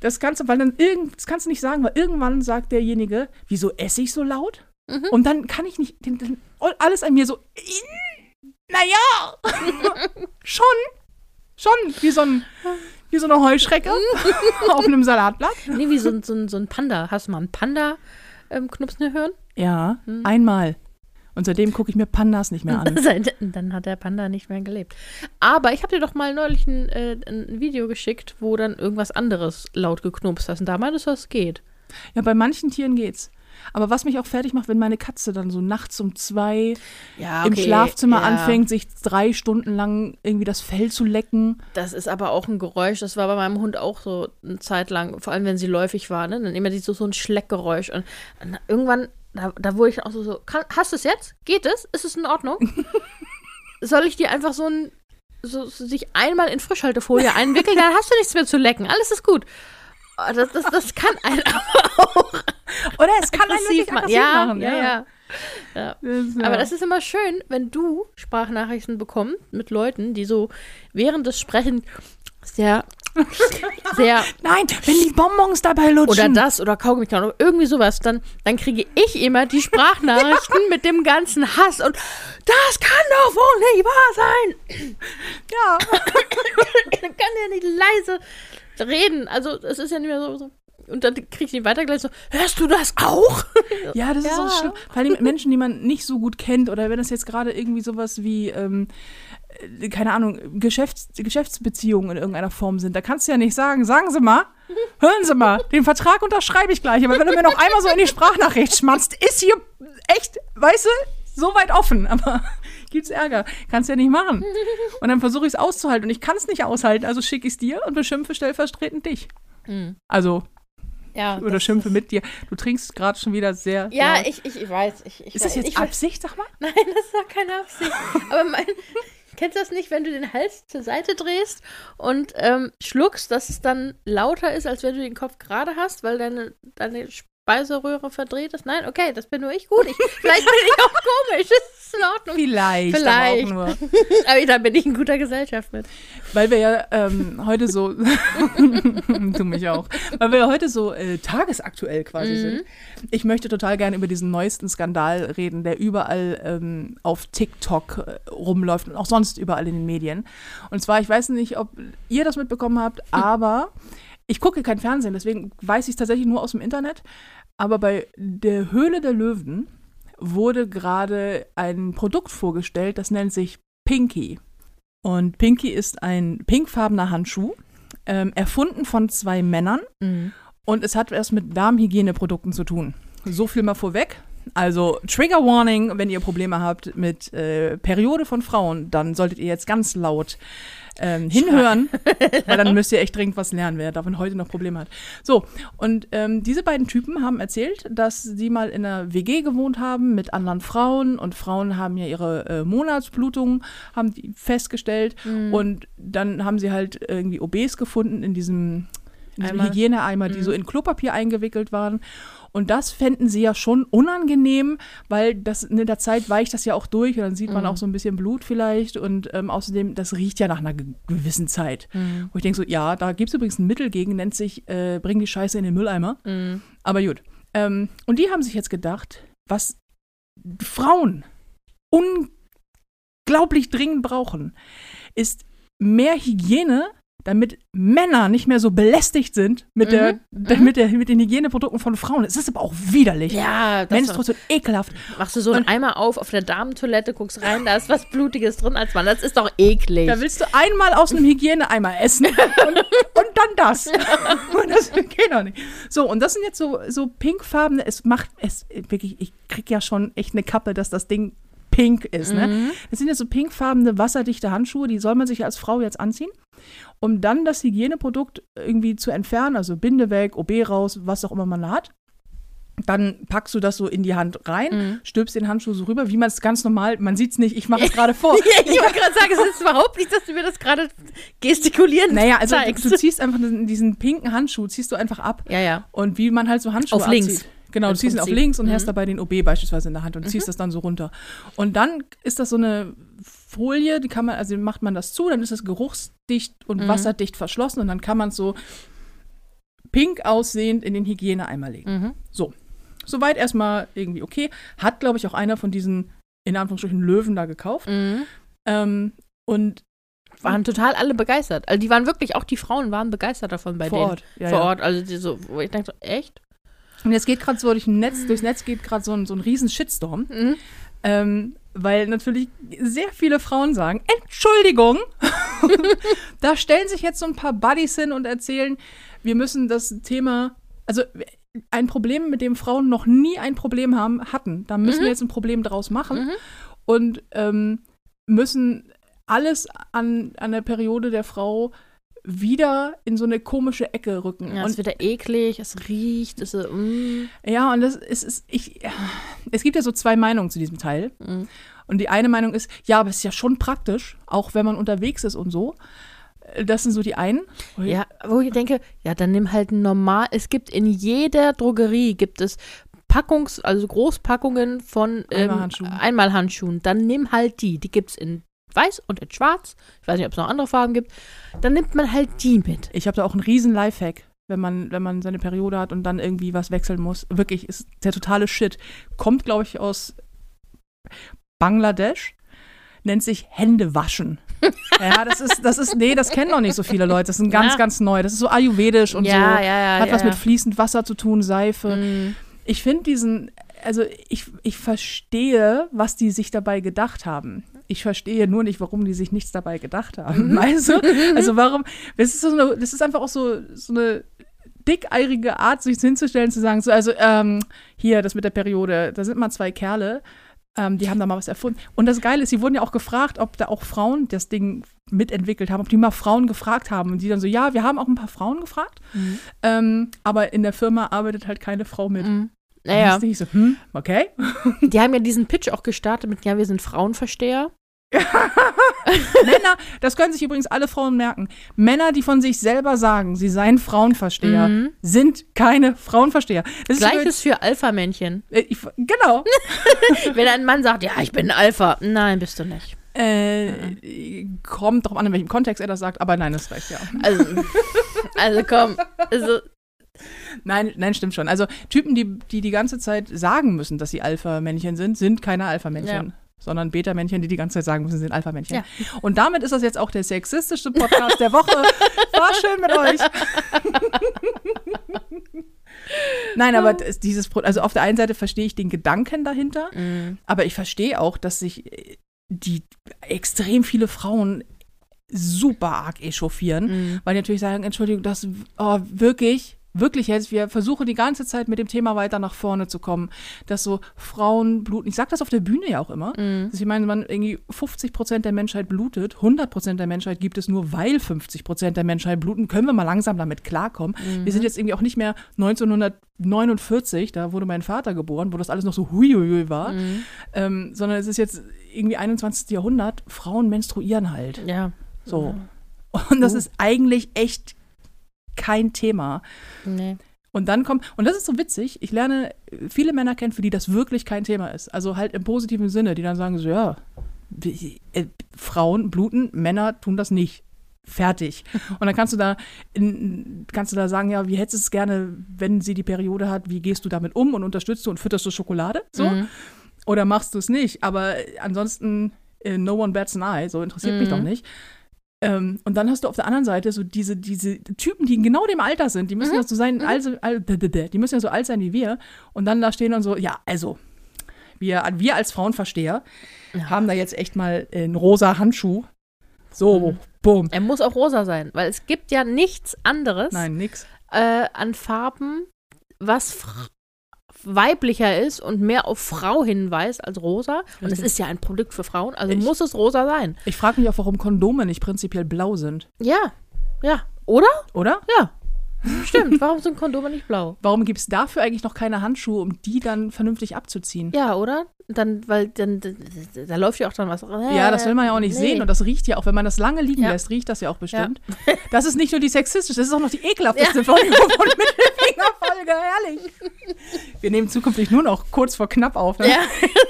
das kannst du, weil dann irgend, das kannst du nicht sagen, weil irgendwann sagt derjenige, wieso esse ich so laut? Und dann kann ich nicht, den, den, alles an mir so, naja, schon, schon, wie so, ein, wie so eine Heuschrecke auf einem Salatblatt. Nee, wie so, ein- so, ein- so ein Panda. Hast du mal einen Panda ähm, knupsen hören? Ja, einmal. Und seitdem gucke ich mir Pandas nicht mehr an. Dann hat der Panda nicht mehr gelebt. Aber ich habe dir doch mal neulich ein, äh, ein Video geschickt, wo dann irgendwas anderes laut geknupst hast. Und da meintest du, es geht. Ja, bei manchen Tieren geht's. Aber was mich auch fertig macht, wenn meine Katze dann so nachts um zwei Ja, im Schlafzimmer ja. anfängt, sich drei Stunden lang irgendwie das Fell zu lecken. Das ist aber auch ein Geräusch. Das war bei meinem Hund auch so eine Zeit lang, vor allem wenn sie läufig war, ne? Dann immer so, so ein Schleckgeräusch. Und dann irgendwann, da, da wurde ich auch so, so kann, hast du es jetzt? Geht es? Ist es in Ordnung? Soll ich dir einfach so ein, so, so sich einmal in Frischhaltefolie einwickeln, dann hast du nichts mehr zu lecken. Alles ist gut. Oh, Das, das, das kann einen aber auch Oder es kann aggressiv wirklich machen. aggressiv Ja, machen. ja, ja. ja. Das, Aber das ist immer schön, wenn du Sprachnachrichten bekommst mit Leuten, die so während des Sprechens sehr, sehr Nein, wenn die Bonbons dabei lutschen. oder das oder Kaugummi oder irgendwie sowas, dann, dann kriege ich immer die Sprachnachrichten mit dem ganzen Hass und das kann doch wohl nicht wahr sein. Ja. Ich kann ja nicht leise reden. Also es ist ja nicht mehr so. so. Und dann kriege ich die weitergeleitet so, hörst du das auch? Ja, das ist Ja. so schlimm. Vor allem mit Menschen, die man nicht so gut kennt oder wenn das jetzt gerade irgendwie sowas wie, ähm, äh, keine Ahnung, Geschäfts Geschäftsbeziehungen in irgendeiner Form sind. Da kannst du ja nicht sagen, sagen Sie mal, hören Sie mal, den Vertrag unterschreibe ich gleich. Aber wenn du mir noch einmal so in die Sprachnachricht schmatzt, ist hier echt, weißt du, so weit offen. Aber gibt's Ärger. Kannst ja nicht machen. Und dann versuche ich es auszuhalten. Und ich kann es nicht aushalten, also schicke ich es dir und beschimpfe stellvertretend dich. Hm. Also, Ja, oder schimpfe mit dir. Du trinkst gerade schon wieder sehr. Ja, laut. ich, ich, weiß. Ich, ich Ist das jetzt ich, Absicht, sag mal? Nein, das war keine Absicht. Aber mein, kennst du das nicht, wenn du den Hals zur Seite drehst und ähm, schluckst, dass es dann lauter ist, als wenn du den Kopf gerade hast, weil deine, deine Speiseröhre verdreht ist? Nein, okay, das bin nur ich. Gut, ich, vielleicht bin ich auch komisch. Das ist in Ordnung. Vielleicht, Vielleicht. aber auch nur. Aber da bin ich in guter Gesellschaft mit. Weil wir ja ähm, heute so, du mich auch, weil wir ja heute so äh, tagesaktuell quasi Mhm. sind. Ich möchte total gerne über diesen neuesten Skandal reden, der überall ähm, auf TikTok äh, rumläuft und auch sonst überall in den Medien. Und zwar, ich weiß nicht, ob ihr das mitbekommen habt, aber ich gucke kein Fernsehen, deswegen weiß ich es tatsächlich nur aus dem Internet. Aber bei der Höhle der Löwen wurde gerade ein Produkt vorgestellt, das nennt sich Pinky. Und Pinky ist ein pinkfarbener Handschuh, ähm, erfunden von zwei Männern und es hat was mit Darmhygieneprodukten zu tun. So viel mal vorweg. Also Trigger Warning, wenn ihr Probleme habt mit äh, Periode von Frauen, dann solltet ihr jetzt ganz laut ähm, hinhören, weil dann müsst ihr echt dringend was lernen, wer davon heute noch Probleme hat. So, und ähm, diese beiden Typen haben erzählt, dass sie mal in einer WG gewohnt haben mit anderen Frauen und Frauen haben ja ihre äh, Monatsblutungen, haben die festgestellt und dann haben sie halt irgendwie OBs gefunden in diesem, in diesem Eimer. Hygieneeimer, die so in Klopapier eingewickelt waren. Und das fänden sie ja schon unangenehm, weil das in der Zeit weicht das ja auch durch und dann sieht man auch so ein bisschen Blut vielleicht und ähm, außerdem, das riecht ja nach einer ge- gewissen Zeit. Wo ich denke so, ja, da gibt es übrigens ein Mittel gegen, nennt sich, äh, bring die Scheiße in den Mülleimer. Aber gut. Ähm, und die haben sich jetzt gedacht, was Frauen unglaublich dringend brauchen, ist mehr Hygiene, damit Männer nicht mehr so belästigt sind mit, der, der, mit, der, mit den Hygieneprodukten von Frauen. Es ist aber auch widerlich. Ja, das Menstruation ekelhaft. machst du so einen Eimer auf auf der Damentoilette, guckst rein, da ist was Blutiges drin als Mann. Das ist doch eklig. Da willst du einmal aus einem Hygieneeimer essen und, und dann das. Und das geht doch nicht. So, und das sind jetzt so, so pinkfarbene, es macht, es wirklich, ich krieg ja schon echt eine Kappe, dass das Ding pink ist. Ne? Das sind jetzt so pinkfarbene, wasserdichte Handschuhe, die soll man sich als Frau jetzt anziehen, um dann das Hygieneprodukt irgendwie zu entfernen, also Binde weg, OB raus, was auch immer man da hat. Dann packst du das so in die Hand rein, stülpst den Handschuh so rüber, wie man es ganz normal, man sieht es nicht, ich mache es gerade vor. Ich wollte gerade sagen, es ist überhaupt nicht, dass du mir das gerade gestikulieren Naja, also zeigst. du, du ziehst einfach diesen, pinken Handschuh, ziehst du einfach ab. ja, ja. Und wie man halt so Handschuhe Auf links. Genau, du ziehst ihn auf. Mhm. links und hast dabei den OB beispielsweise in der Hand und ziehst das dann so runter. Und dann ist das so eine Folie, die kann man, also macht man das zu, dann ist es geruchsdicht und Mhm. wasserdicht verschlossen und dann kann man es so pink aussehend in den Hygieneeimer legen. Mhm. So. Soweit erstmal irgendwie okay. Hat, glaube ich, auch einer von diesen, in Anführungsstrichen, Löwen da gekauft. Mhm. Ähm, und Waren total alle begeistert. Also die waren wirklich, auch die Frauen waren begeistert davon bei vor denen. Ort. Ja, vor ja. Ort. Also die so, wo ich so, echt? Und jetzt geht gerade so durch ein Netz, durchs Netz geht gerade so ein, so ein riesen Shitstorm. Mhm. Ähm, weil natürlich sehr viele Frauen sagen, Entschuldigung, da stellen sich jetzt so ein paar Buddies hin und erzählen, wir müssen das Thema, also ein Problem, mit dem Frauen noch nie ein Problem haben, hatten. Da müssen wir jetzt ein Problem draus machen Mhm. und ähm, müssen alles an, an der Periode der Frau wieder in so eine komische Ecke rücken. Ja, und es wird ja eklig, es riecht, es ist, mm, Ja, und das ist, ist ich, es gibt ja so zwei Meinungen zu diesem Teil. Mhm. Und die eine Meinung ist, ja, aber es ist ja schon praktisch, auch wenn man unterwegs ist und so. Das sind so die einen. Ja, wo ich denke, ja, dann nimm halt normal. Es gibt in jeder Drogerie gibt es Packungs, also Großpackungen von ähm, Einmalhandschuhen. Einmalhandschuhen. Dann nimm halt die. Die gibt es in weiß und in schwarz. Ich weiß nicht, ob es noch andere Farben gibt. Dann nimmt man halt die mit. Ich habe da auch einen riesen Lifehack, wenn man, wenn man seine Periode hat und dann irgendwie was wechseln muss. Wirklich, ist der totale Shit. Kommt, glaube ich, aus Bangladesch. Nennt sich Hände waschen. ja, das ist, das ist, nee, das kennen noch nicht so viele Leute. Das ist ein ganz, Ja. ganz neu. Das ist so ayurvedisch und ja, so. ja, ja. Hat was mit fließend Wasser zu tun, Seife. Mm. Ich finde diesen, also ich, ich verstehe, was die sich dabei gedacht haben. Ich verstehe nur nicht, warum die sich nichts dabei gedacht haben. Weißt du? Also warum, das ist, so eine, das ist einfach auch so, so eine dickeirige Art, sich hinzustellen, zu sagen, so, also ähm, hier, das mit der Periode, da sind mal zwei Kerle, ähm, die haben da mal was erfunden. Und das Geile ist, sie wurden ja auch gefragt, ob da auch Frauen das Ding mitentwickelt haben, ob die mal Frauen gefragt haben. Und die dann so, ja, wir haben auch ein paar Frauen gefragt, Mhm. ähm, aber in der Firma arbeitet halt keine Frau mit. Mhm. Naja, dachte ich so, hm, okay. die haben ja diesen Pitch auch gestartet mit, ja, wir sind Frauenversteher. Männer, das können sich übrigens alle Frauen merken. Männer, die von sich selber sagen, sie seien Frauenversteher, Mhm. sind keine Frauenversteher. Das ist Gleiches für Alpha-Männchen. äh, genau. Wenn ein Mann sagt, ja, ich bin Alpha. Nein, bist du nicht. Äh, kommt drauf an, in welchem Kontext er das sagt, aber nein, das reicht ja. Also, also komm. Also, Nein, nein, stimmt schon. Also Typen, die, die die ganze Zeit sagen müssen, dass sie Alpha-Männchen sind, sind keine Alpha-Männchen. Sondern Beta-Männchen, die die ganze Zeit sagen müssen, sind Alpha-Männchen. Ja. Und damit ist das jetzt auch der sexistischste Podcast der Woche. War schön mit euch. Nein, aber dieses, also auf der einen Seite verstehe ich den Gedanken dahinter, mm, aber ich verstehe auch, dass sich äh, die extrem viele Frauen super arg echauffieren, mm. weil die natürlich sagen, Entschuldigung, das oh, wirklich, wirklich jetzt, wir versuchen die ganze Zeit mit dem Thema weiter nach vorne zu kommen, dass so Frauen bluten. Ich sage das auf der Bühne ja auch immer. Mm. Dass ich meine, man irgendwie 50 Prozent der Menschheit blutet, 100 Prozent der Menschheit gibt es nur, weil 50 Prozent der Menschheit bluten. Können wir mal langsam damit klarkommen? Wir sind jetzt irgendwie auch nicht mehr 1949, da wurde mein Vater geboren, wo das alles noch so huiuiui war, mm. ähm, sondern es ist jetzt irgendwie 21. Jahrhundert. Frauen menstruieren halt. Ja. So. Und das Uh. ist eigentlich echt kein Thema. Nee. Und dann kommt, und das ist so witzig, ich lerne viele Männer kennen, für die das wirklich kein Thema ist. Also halt im positiven Sinne, die dann sagen so, ja, äh, Frauen bluten, Männer tun das nicht. Fertig. Und dann kannst du da, kannst du da sagen, ja, wie hättest du es gerne, wenn sie die Periode hat, wie gehst du damit um und unterstützt du und fütterst du Schokolade? So? Mhm. Oder machst du es nicht? Aber ansonsten, äh, no one bats an eye, so interessiert mich Mhm. doch nicht. Ähm, und dann hast du auf der anderen Seite so diese, diese Typen, die in genau dem Alter sind, die müssen Mhm. ja so sein, also, al- d- d- d- die müssen ja so alt sein wie wir. Und dann da stehen und so, ja, also, wir, wir als Frauenversteher Ja. haben da jetzt echt mal einen rosa Handschuh. So, Mhm. bumm. Er muss auch rosa sein, weil es gibt ja nichts anderes Nein, nix. äh, an Farben, was weiblicher ist und mehr auf Frau hinweist als rosa. Und es ist ja ein Produkt für Frauen, also Ich- muss es rosa sein. Ich frage mich auch, warum Kondome nicht prinzipiell blau sind. Ja, ja. Oder? Oder? Ja. Stimmt. Warum sind Kondome nicht blau? Warum gibt es dafür eigentlich noch keine Handschuhe, um die dann vernünftig abzuziehen? Ja, oder? Dann, weil dann, da, läuft ja auch dann was. Ja, das will man ja auch nicht nee. sehen und das riecht ja auch, wenn man das lange liegen Ja. lässt, riecht das ja auch bestimmt. Das ist nicht nur die sexistische, das ist auch noch die ekelhafteste Folge von Mittelfingerfolge, herrlich. Wir nehmen zukünftig nur noch kurz vor knapp auf, ne? Ja,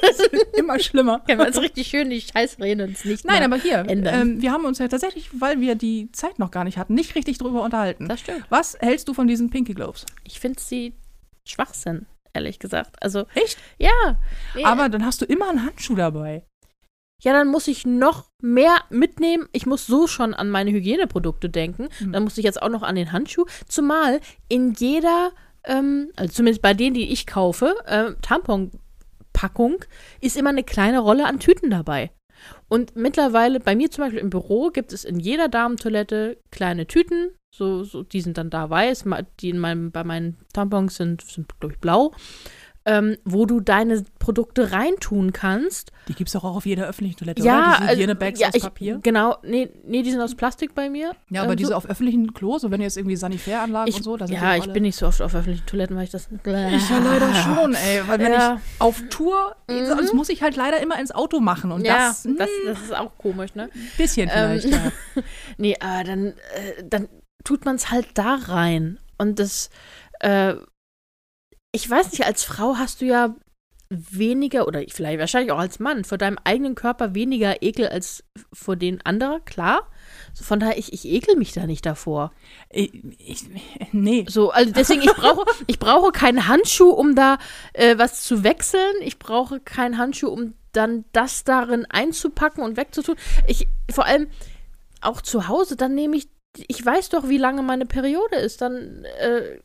Das wird immer schlimmer. können wir uns richtig schön die Scheißreden uns nicht Nein, aber hier, ähm, wir haben uns ja tatsächlich, weil wir die Zeit noch gar nicht hatten, nicht richtig drüber unterhalten. Das stimmt. Was hältst du von diesen Pinky Gloves? Ich finde sie Schwachsinn, ehrlich gesagt. Also, Echt? ja. Nee, Aber dann hast du immer einen Handschuh dabei. ja, dann muss ich noch mehr mitnehmen. Ich muss so schon an meine Hygieneprodukte denken. Mhm. Dann muss ich jetzt auch noch an den Handschuh. Zumal in jeder, ähm, also zumindest bei denen, die ich kaufe, äh, Tamponpackung, ist immer eine kleine Rolle an Tüten dabei. Und mittlerweile, bei mir zum Beispiel im Büro, gibt es in jeder Damentoilette kleine Tüten. So, so, die sind dann da weiß, die in meinem, bei meinen Tampons sind, sind glaube ich, blau. Ähm, wo du deine Produkte reintun kannst. Die gibt es doch auch auf jeder öffentlichen Toilette, Ja, oder? Diese also, Hygienebags ja, aus ich, Papier. Genau, nee, nee, die sind aus Plastik bei mir. Ja, aber Ähm, diese so- auf öffentlichen Klos, so wenn jetzt irgendwie Sanitäranlagen ich, und so, da sind Ja, ich bin nicht so oft auf öffentlichen Toiletten, weil ich das. Ich ja leider schon, ey. Weil wenn Ja. ich auf Tour, sonst muss ich halt leider immer ins Auto machen. Und ja, das, das, das das ist auch komisch, ne? ein bisschen Ähm, vielleicht, ja. Nee, aber dann, äh, dann tut man es halt da rein. Und das, äh, ich weiß nicht, als Frau hast du ja weniger, oder vielleicht wahrscheinlich auch als Mann, vor deinem eigenen Körper weniger Ekel als vor den anderen, klar. So, von daher, ich, ich ekel mich da nicht davor. Ich, ich, nee. So, also deswegen, ich brauche, ich brauche keinen Handschuh, um da äh, was zu wechseln. Ich brauche keinen Handschuh, um dann das darin einzupacken und wegzutun. Ich, vor allem auch zu Hause, dann nehme ich, ich weiß doch, wie lange meine Periode ist. Dann äh,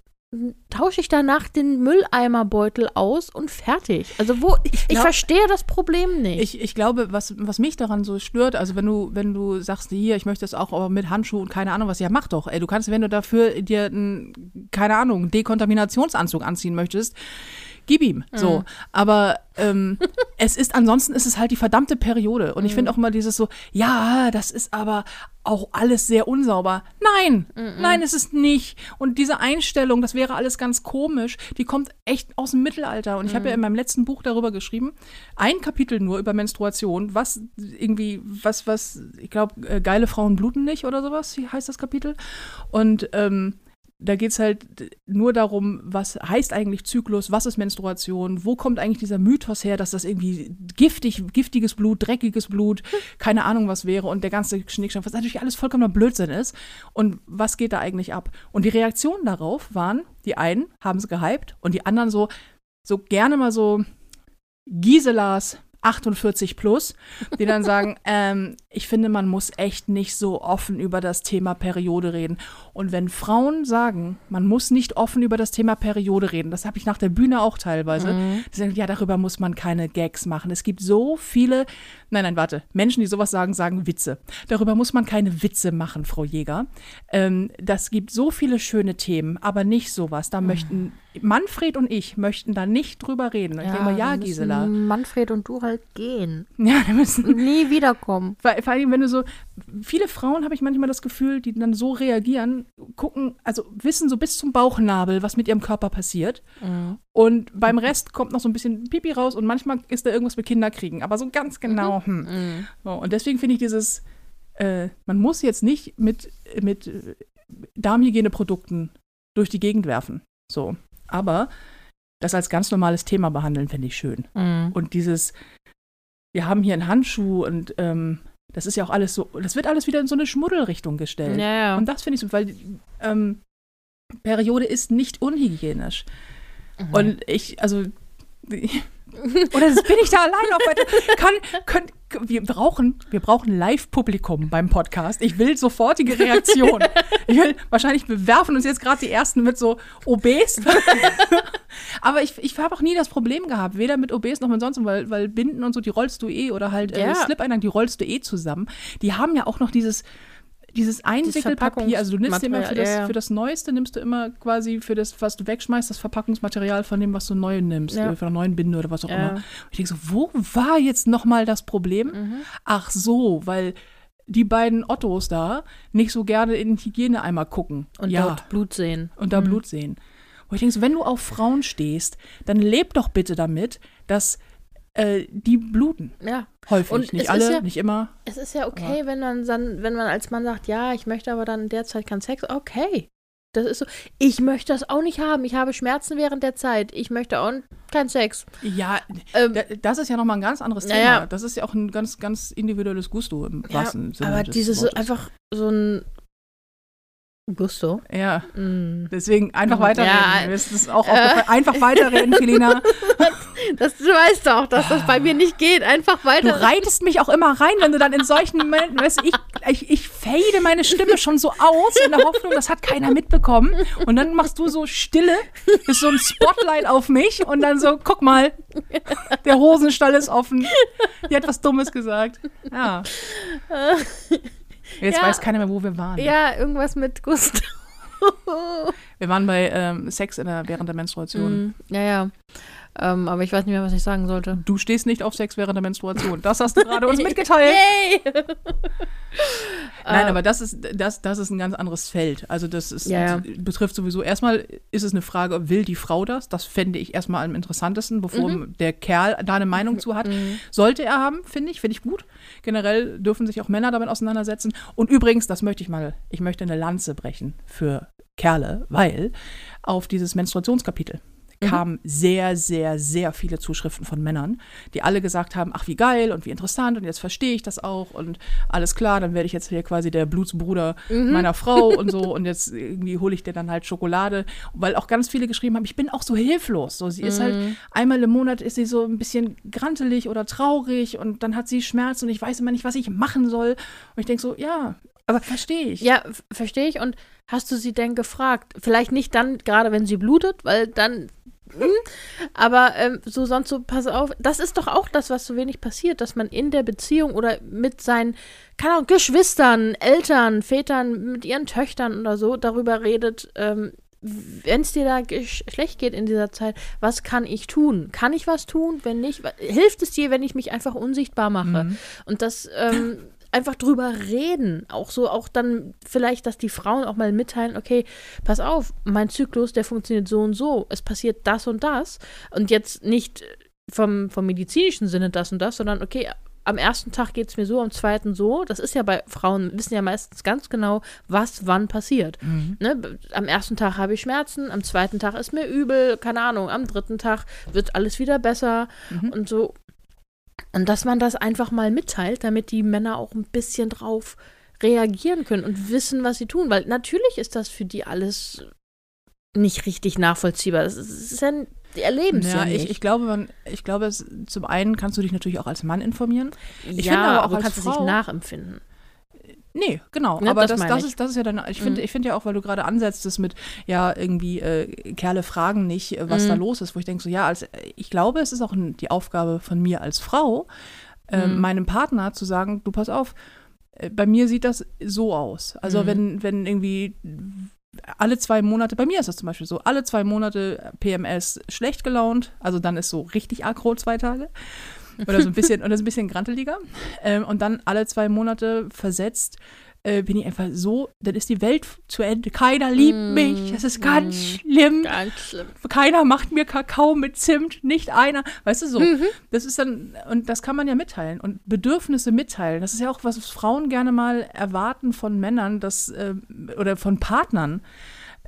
tausche ich danach den Mülleimerbeutel aus und fertig. Also wo, ich, glaub- verstehe das Problem nicht. Ich, ich glaube, was, was mich daran so stört, also wenn du, wenn du sagst, hier, ich möchte das auch aber mit Handschuhen und keine Ahnung was, ja, mach doch. Ey, du kannst, wenn du dafür dir einen, keine Ahnung, Dekontaminationsanzug anziehen möchtest, gib ihm. So. Aber ähm, es ist, ansonsten ist es halt die verdammte Periode. Und ich finde auch immer dieses so, ja, das ist aber auch alles sehr unsauber. Nein, nein, ist es nicht. Und diese Einstellung, das wäre alles ganz komisch, die kommt echt aus dem Mittelalter. Und ich habe ja in meinem letzten Buch darüber geschrieben, ein Kapitel nur über Menstruation, was irgendwie, was, was, ich glaube, äh, geile Frauen bluten nicht oder sowas, wie heißt das Kapitel. Und ähm, da geht es halt nur darum, was heißt eigentlich Zyklus, was ist Menstruation, wo kommt eigentlich dieser Mythos her, dass das irgendwie giftig, giftiges Blut, dreckiges Blut, keine Ahnung was wäre und der ganze Schnickschnack, was natürlich alles vollkommener Blödsinn ist. Und was geht da eigentlich ab? Und die Reaktionen darauf waren, die einen haben es gehypt und die anderen so, so gerne mal so Giselas 48 plus, die dann sagen, ähm, ich finde, man muss echt nicht so offen über das Thema Periode reden. Und wenn Frauen sagen, man muss nicht offen über das Thema Periode reden, das habe ich nach der Bühne auch teilweise, die sagen, ja, darüber muss man keine Gags machen. Es gibt so viele, nein, nein, warte, Menschen, die sowas sagen, sagen Witze. Darüber muss man keine Witze machen, Frau Jäger. Ähm, das gibt so viele schöne Themen, aber nicht sowas. Da möchten, Manfred und ich möchten da nicht drüber reden. Ich denke mal, ja, Gisela. Manfred und du halt gehen. Ja, da müssen, Nie wiederkommen. Vor, vor allem, wenn du so, viele Frauen habe ich manchmal das Gefühl, die dann so reagieren, gucken, also wissen so bis zum Bauchnabel, was mit ihrem Körper passiert. Und beim Rest kommt noch so ein bisschen Pipi raus und manchmal ist da irgendwas mit Kinderkriegen. Aber so ganz genau. Hm. So, und deswegen finde ich dieses, äh, man muss jetzt nicht mit, mit äh, Darmhygieneprodukten durch die Gegend werfen. So. Aber das als ganz normales Thema behandeln, finde ich schön. Mhm. Und dieses, wir haben hier einen Handschuh und ähm, das ist ja auch alles so, das wird alles wieder in so eine Schmuddelrichtung gestellt. Ja, ja. Und das finde ich so, weil ähm, Periode ist nicht unhygienisch. Mhm. Und ich, also, oder bin ich da allein auf weiter? Kann, könnt, wir brauchen, wir brauchen Live-Publikum beim Podcast. Ich will sofortige Reaktion. Ich will, wahrscheinlich bewerfen uns jetzt gerade die ersten mit so OBs. Aber ich, ich habe auch nie das Problem gehabt, weder mit OBs noch mit sonst, weil, weil Binden und so, die rollst du eh oder halt äh, Ja. Slip-Einlagen, die rollst du eh zusammen. Die haben ja auch noch dieses, dieses Einwickelpapier, also du nimmst immer für das, ja, ja. für das Neueste, nimmst du immer quasi für das, was du wegschmeißt, das Verpackungsmaterial von dem, was du neu nimmst, Ja. äh, von der neuen Binde oder was auch immer. Und ich denke so, wo war jetzt nochmal das Problem? Mhm. Ach so, weil die beiden Ottos da nicht so gerne in den Hygieneeimer gucken. Und dort Blut sehen. und da Blut sehen. Wo ich denke, so, wenn du auf Frauen stehst, dann leb doch bitte damit, dass äh, die bluten. Ja. Häufig. Und nicht alle, ja- nicht immer. Es ist ja okay, wenn man dann, wenn man als Mann sagt, ja, ich möchte aber dann in der Zeit keinen Sex. Okay. Das ist so. Ich möchte das auch nicht haben. Ich habe Schmerzen während der Zeit. Ich möchte auch keinen Sex. Ja, Ähm, da- das ist ja nochmal ein ganz anderes Thema. ja. Das ist ja auch ein ganz, ganz individuelles Gusto im ja, wahrsten Sinne. aber dieses Wortes. einfach so ein Gusto. Ja, Mm. deswegen einfach Mhm. weiterreden. Ja, Mir ist das auch äh. Einfach weiterreden, Felina. Das, du weißt doch, dass das bei mir nicht geht. Einfach Du weiter. reitest mich auch immer rein, wenn du dann in solchen Momenten, weißt du, ich, ich, ich fade meine Stimme schon so aus, in der Hoffnung, das hat keiner mitbekommen. Und dann machst du so Stille, ist so ein Spotlight auf mich und dann so, guck mal, der Hosenstall ist offen. Die hat was Dummes gesagt. Ja. Jetzt Ja. weiß keiner mehr, wo wir waren. Ja, irgendwas mit Gustav. Wir waren bei ähm, Sex in der, während der Menstruation. Mm, ja, ja. Ähm, aber ich weiß nicht mehr, was ich sagen sollte. Du stehst nicht auf Sex während der Menstruation. Das hast du gerade uns mitgeteilt. Yay! Nein, Äh, aber das ist, das, das ist ein ganz anderes Feld. Also das ist, Ja, ja. betrifft sowieso, erstmal ist es eine Frage, will die Frau das? Das fände ich erstmal am interessantesten, bevor Mhm. der Kerl da eine Meinung zu hat. Sollte er haben, finde ich, finde ich gut. Generell dürfen sich auch Männer damit auseinandersetzen. Und übrigens, das möchte ich mal, ich möchte eine Lanze brechen für Kerle, weil auf dieses Menstruationskapitel Mhm. kamen sehr, sehr, sehr viele Zuschriften von Männern, die alle gesagt haben, ach wie geil und wie interessant und jetzt verstehe ich das auch und alles klar, dann werde ich jetzt hier quasi der Blutsbruder Mhm. meiner Frau und so und jetzt irgendwie hole ich dir dann halt Schokolade, weil auch ganz viele geschrieben haben, ich bin auch so hilflos. So, sie ist halt Mhm. einmal im Monat ist sie so ein bisschen grantelig oder traurig und dann hat sie Schmerz und ich weiß immer nicht, was ich machen soll. Und ich denke so, ja, aber verstehe ich. Ja, verstehe ich. Und hast du sie denn gefragt? Vielleicht nicht dann, gerade wenn sie blutet, weil dann. hm, aber ähm, so sonst so, pass auf, das ist doch auch das, was so wenig passiert, dass man in der Beziehung oder mit seinen, keine Ahnung, Geschwistern, Eltern, Vätern, mit ihren Töchtern oder so darüber redet, ähm, wenn es dir da schlecht geht in dieser Zeit, was kann ich tun? Kann ich was tun? Wenn nicht, hilft es dir, wenn ich mich einfach unsichtbar mache? Mhm. Und das ähm, einfach drüber reden, auch so, auch dann vielleicht, dass die Frauen auch mal mitteilen, okay, pass auf, mein Zyklus, der funktioniert so und so, es passiert das und das und jetzt nicht vom, vom medizinischen Sinne das und das, sondern okay, am ersten Tag geht es mir so, am zweiten so. Das ist ja bei Frauen, wissen ja meistens ganz genau, was wann passiert. Mhm. Ne? Am ersten Tag habe ich Schmerzen, am zweiten Tag ist mir übel, keine Ahnung, am dritten Tag wird alles wieder besser Mhm. und so. Und dass man das einfach mal mitteilt, damit die Männer auch ein bisschen drauf reagieren können und wissen, was sie tun. Weil natürlich ist das für die alles nicht richtig nachvollziehbar. Das ist, ja, die erleben es ja, Ja, nicht. ich, ich glaube, man, ich glaube, es, zum einen kannst du dich natürlich auch als Mann informieren. ich ja, finde aber auch aber du als kannst es nicht Frau- nachempfinden. Nee, genau. Ja, aber das das, das, ist, das ist ja dann, ich finde Mhm. ich finde ja auch, weil du gerade ansetzt, das mit, ja, irgendwie, äh, Kerle fragen nicht, äh, was da Mhm. los ist, wo ich denke, so, ja, als, ich glaube, es ist auch die Aufgabe von mir als Frau, äh, Mhm. meinem Partner zu sagen, du pass auf, äh, bei mir sieht das so aus. Also Mhm. wenn, wenn irgendwie alle zwei Monate, bei mir ist das zum Beispiel so, alle zwei Monate PMS schlecht gelaunt, also dann ist so richtig aggro zwei Tage. Oder so ein bisschen, oder so ein bisschen granteliger. Ähm, und dann alle zwei Monate versetzt, äh, bin ich einfach so, dann ist die Welt zu Ende. Keiner liebt Mm, mich. Das ist ganz mm. schlimm. Ganz schlimm. Keiner macht mir Kakao mit Zimt, nicht einer. Weißt du so? Mhm. Das ist dann, und das kann man ja mitteilen und Bedürfnisse mitteilen. Das ist ja auch, was Frauen gerne mal erwarten von Männern, dass, äh, oder von Partnern,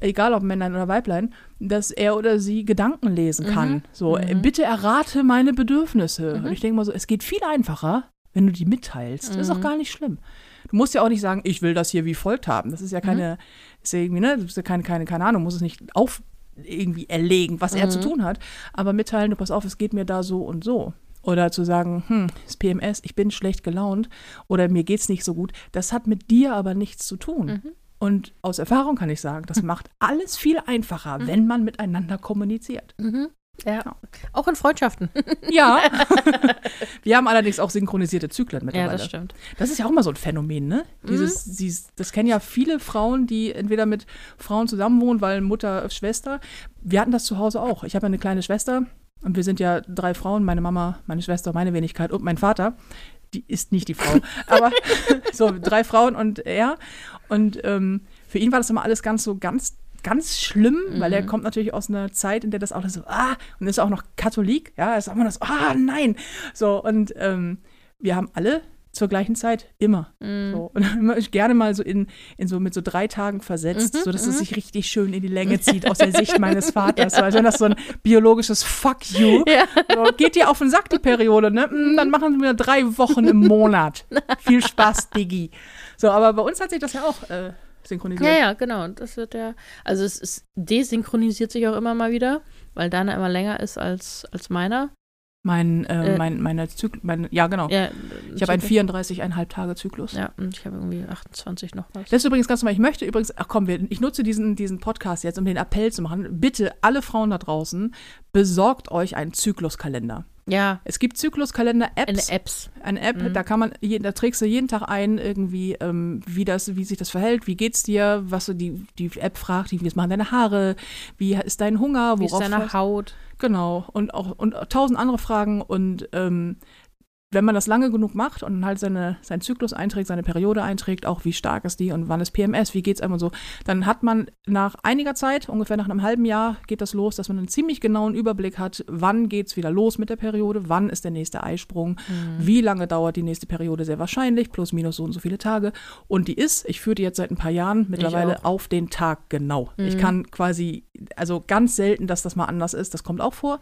egal ob Männlein oder Weiblein, dass er oder sie Gedanken lesen kann. Mhm. So, äh, Mhm. bitte errate meine Bedürfnisse. Mhm. Und ich denke mal so, es geht viel einfacher, wenn du die mitteilst. Das ist auch Mhm. gar nicht schlimm. Du musst ja auch nicht sagen, ich will das hier wie folgt haben. Das ist Mhm. ja keine, ist ja irgendwie, ne, ist ja keine, keine, keine Ahnung, muss es nicht auf irgendwie erlegen, was er zu Mhm. tun hat. Aber mitteilen, du pass auf, es geht mir da so und so. Oder zu sagen, hm, das PMS, ich bin schlecht gelaunt oder mir geht's nicht so gut, das hat mit dir aber nichts zu tun. Mhm. Und aus Erfahrung kann ich sagen, das macht alles viel einfacher, Mhm. wenn man miteinander kommuniziert. Mhm. Ja. Ja. Auch in Freundschaften. Ja. Wir haben allerdings auch synchronisierte Zyklen ja, mittlerweile. das stimmt. Das ist ja auch mal so ein Phänomen, ne? Dieses, dieses, das kennen ja viele Frauen, die entweder mit Frauen zusammenwohnen, weil Mutter, Schwester. Wir hatten das zu Hause auch. Ich habe ja eine kleine Schwester und wir sind ja drei Frauen, meine Mama, meine Schwester, meine Wenigkeit und mein Vater. Die ist nicht die Frau, aber so drei Frauen und er. Und ähm, für ihn war das immer alles ganz so ganz ganz schlimm, weil er Mhm. kommt natürlich aus einer Zeit, in der das auch so, ah, und ist auch noch Katholik, ja, ist auch immer das, ah, nein. So, und ähm, wir haben alle zur gleichen Zeit immer. Mhm. So. Und immer gerne mal so in, in so mit so drei Tagen versetzt, Mhm, sodass mhm. es sich richtig schön in die Länge zieht aus der Sicht meines Vaters. Als wenn das so ein biologisches Fuck you. Ja. So, geht dir auf den Sack, die Periode, ne? Mm, Dann machen wir drei Wochen im Monat. Viel Spaß, Diggi. So, aber bei uns hat sich das ja auch äh, synchronisiert. Ja, ja, genau. Und Das wird ja, also es ist, desynchronisiert sich auch immer mal wieder, weil deiner immer länger ist als, als meiner. Mein, äh, Äh, mein, meine Zyklus, mein, ja genau. Ja, ich habe einen 34,5 Tage Zyklus. Ja, und ich habe irgendwie 28 noch was. Das ist übrigens ganz normal. Ich möchte übrigens, ach komm, wir, ich nutze diesen, diesen Podcast jetzt, um den Appell zu machen. Bitte, alle Frauen da draußen, besorgt euch einen Zykluskalender. Ja, Es gibt Zykluskalender-Apps. Apps. Eine App, Mhm. da kann man, da trägst du jeden Tag ein, irgendwie, ähm, wie das, wie sich das verhält, wie geht's dir, was du die, die App fragt, wie es machen deine Haare, wie ist dein Hunger, Wie ist worauf deine Haut? Genau, und auch und tausend andere Fragen. Und ähm, wenn man das lange genug macht und halt seine, seinen Zyklus einträgt, seine Periode einträgt, auch wie stark ist die und wann ist PMS, wie geht's einem und so, dann hat man nach einiger Zeit, ungefähr nach einem halben Jahr, geht das los, dass man einen ziemlich genauen Überblick hat, wann geht's wieder los mit der Periode, wann ist der nächste Eisprung, wie lange dauert die nächste Periode, sehr wahrscheinlich, plus minus so und so viele Tage. Und die ist, ich führe die jetzt seit ein paar Jahren, mittlerweile auf den Tag genau. Ich kann quasi, also ganz selten, dass das mal anders ist, das kommt auch vor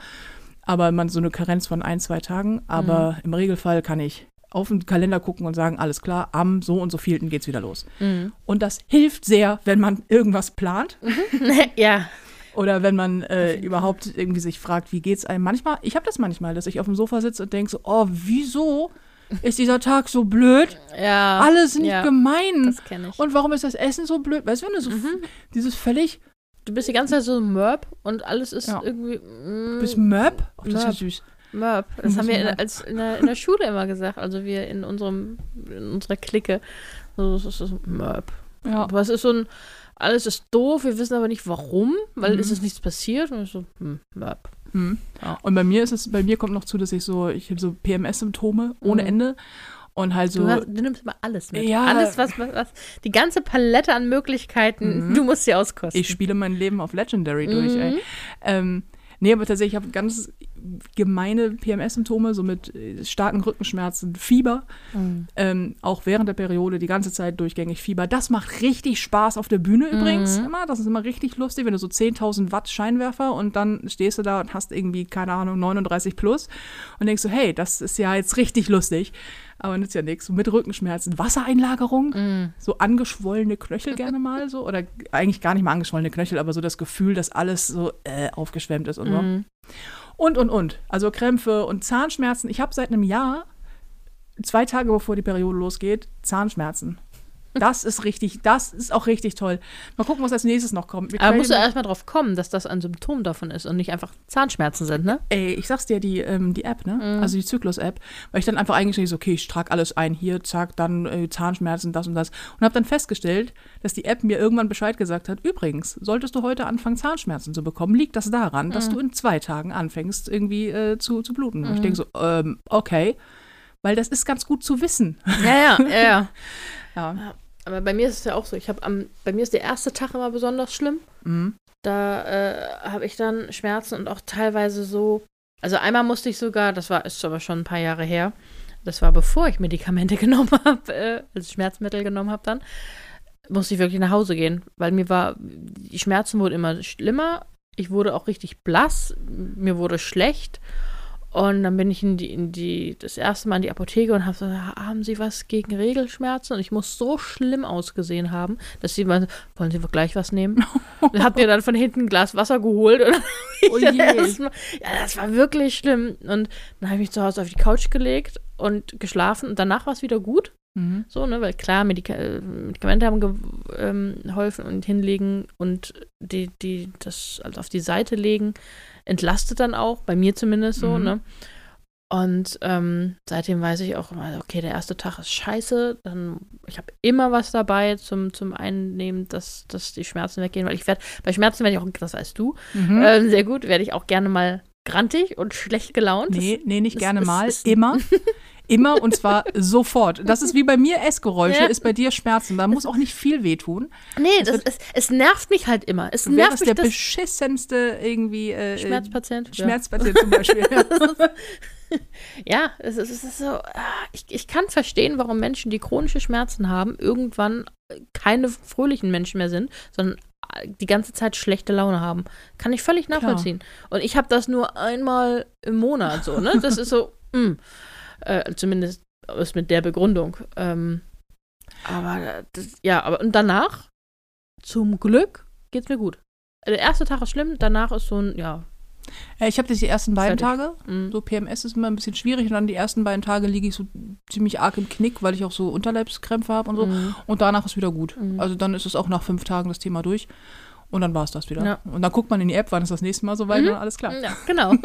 aber man so eine Karenz von ein, zwei Tagen. Aber im Regelfall kann ich auf den Kalender gucken und sagen, alles klar, am so und so vielten geht's wieder los. Mhm. Und das hilft sehr, wenn man irgendwas plant ja. oder wenn man äh, überhaupt irgendwie sich fragt, wie geht's einem. Manchmal, ich habe das manchmal, dass ich auf dem Sofa sitze und denke so, oh, wieso ist dieser Tag so blöd? Ja. Alle sind ja, gemein. Das kenne ich. Und warum ist das Essen so blöd? Weißt du, wenn du so dieses völlig, Du bist die ganze Zeit so Mörb und alles ist Ja. irgendwie. Mm, du bist Möb? Oh, das ist ja Mörb. süß. Mörb. Das haben wir in, als in, der, in der Schule immer gesagt. Also wir in unserem, in unserer Clique. So, das ist so Mörb. Ja. Aber es ist so ein, alles ist doof, wir wissen aber nicht warum, weil Mhm. es ist nichts passiert. Und ich so, hm, Mörb. Hm. Ja. Und bei mir ist es, bei mir kommt noch zu, dass ich so, ich habe so PMS-Symptome ohne Mhm. Ende. Und halt so, Du, hast, du nimmst immer alles mit. Ja. Alles, was, was, was. Die ganze Palette an Möglichkeiten, Mhm. du musst sie auskosten. ich spiele mein Leben auf Legendary durch, Mhm. ey. Ähm, nee, aber tatsächlich, ich habe ganz gemeine PMS-Symptome, so mit äh, starken Rückenschmerzen, Fieber, Mhm. ähm, auch während der Periode die ganze Zeit durchgängig Fieber. Das macht richtig Spaß auf der Bühne übrigens Mhm. immer. Das ist immer richtig lustig, wenn du so 10.000 Watt Scheinwerfer und dann stehst du da und hast irgendwie, keine Ahnung, 39 plus und denkst so, hey, das ist ja jetzt richtig lustig. Aber nützt ja nichts. So mit Rückenschmerzen, Wassereinlagerung, Mhm. so angeschwollene Knöchel gerne mal so. Oder eigentlich gar nicht mal angeschwollene Knöchel, aber so das Gefühl, dass alles so äh, aufgeschwemmt ist und so. Und, und, und. Also Krämpfe und Zahnschmerzen. Ich habe seit einem Jahr, zwei Tage bevor die Periode losgeht, Zahnschmerzen. Das ist richtig, das ist auch richtig toll. Mal gucken, was als nächstes noch kommt. Wir Aber musst du erstmal drauf kommen, dass das ein Symptom davon ist und nicht einfach Zahnschmerzen sind, ne? Ey, ich sag's dir, die, ähm, die App, ne? Mhm. Also die Zyklus-App, weil ich dann einfach eingestellt so, okay, ich trage alles ein, hier, zack, dann äh, Zahnschmerzen, das und das. Und habe dann festgestellt, dass die App mir irgendwann Bescheid gesagt hat, übrigens, solltest du heute anfangen, Zahnschmerzen zu bekommen, liegt das daran, dass Mhm. du in zwei Tagen anfängst, irgendwie äh, zu, zu bluten. Und ich denke so, ähm, okay, weil das ist ganz gut zu wissen. Ja, ja, ja, ja. Ja. Aber bei mir ist es ja auch so. Ich habe am, bei mir ist der erste Tag immer besonders schlimm. Mhm. Da äh, habe ich dann Schmerzen und auch teilweise so. Also einmal musste ich sogar, das war ist aber schon ein paar Jahre her. Das war bevor ich Medikamente genommen habe, äh, also Schmerzmittel genommen habe dann, musste ich wirklich nach Hause gehen, weil mir war die Schmerzen wurden immer schlimmer. Ich wurde auch richtig blass, mir wurde schlecht. Und dann bin ich in die, in die, das erste Mal in die Apotheke und habe so, haben Sie was gegen Regelschmerzen? Und ich muss so schlimm ausgesehen haben, dass sie mal, wollen Sie gleich was nehmen? und hab mir dann von hinten ein Glas Wasser geholt. Und Oh je. erstmal- ja, das war wirklich schlimm. Und dann habe ich mich zu Hause auf die Couch gelegt und geschlafen. Und danach war es wieder gut. Mhm. So, ne, weil klar, Medika äh, Medikamente haben ge ähm, geholfen und hinlegen und die, die, das also auf die Seite legen, entlastet dann auch, bei mir zumindest so, Mhm. ne? Und ähm, seitdem weiß ich auch immer, okay, der erste Tag ist scheiße, dann, ich habe immer was dabei zum, zum Einnehmen, dass, dass die Schmerzen weggehen, weil ich werde, bei Schmerzen werde ich auch, das weißt du, Mhm. ähm, sehr gut, werde ich auch gerne mal grantig und schlecht gelaunt. Nee, nee, nicht das- gerne das mal. ist- Immer. Immer und zwar sofort. Das ist wie bei mir Essgeräusche, Ja. ist bei dir Schmerzen. Da muss auch nicht viel wehtun. Nee, das, wird- es, es nervt mich halt immer. Es nervt mich, der das beschissenste irgendwie äh, Schmerzpatient. Ja. Schmerzpatient zum Beispiel. Ja, es ist, es ist so, ah, ich, ich kann verstehen, warum Menschen, die chronische Schmerzen haben, irgendwann äh, keine fröhlichen Menschen mehr sind, sondern äh, die ganze Zeit schlechte Laune haben. Kann ich völlig nachvollziehen. Und ich habe das nur einmal im Monat so, ne? Das ist so, mm, äh, zumindest ist mit der Begründung. Ähm, aber das, ja, aber und danach, zum Glück, geht's mir gut. Der erste Tag ist schlimm, danach ist so ein, ja, Ich habe das die ersten beiden. Tage. Mhm. So PMS ist immer ein bisschen schwierig und dann die ersten beiden Tage liege ich so ziemlich arg im Knick, weil ich auch so Unterleibskrämpfe habe und so. Mhm. Und danach ist wieder gut. Also dann ist es auch nach fünf Tagen das Thema durch. Und dann war es das wieder. Ja. Und dann guckt man in die App, wann ist das nächste Mal soweit, und dann alles klar. Ja, genau.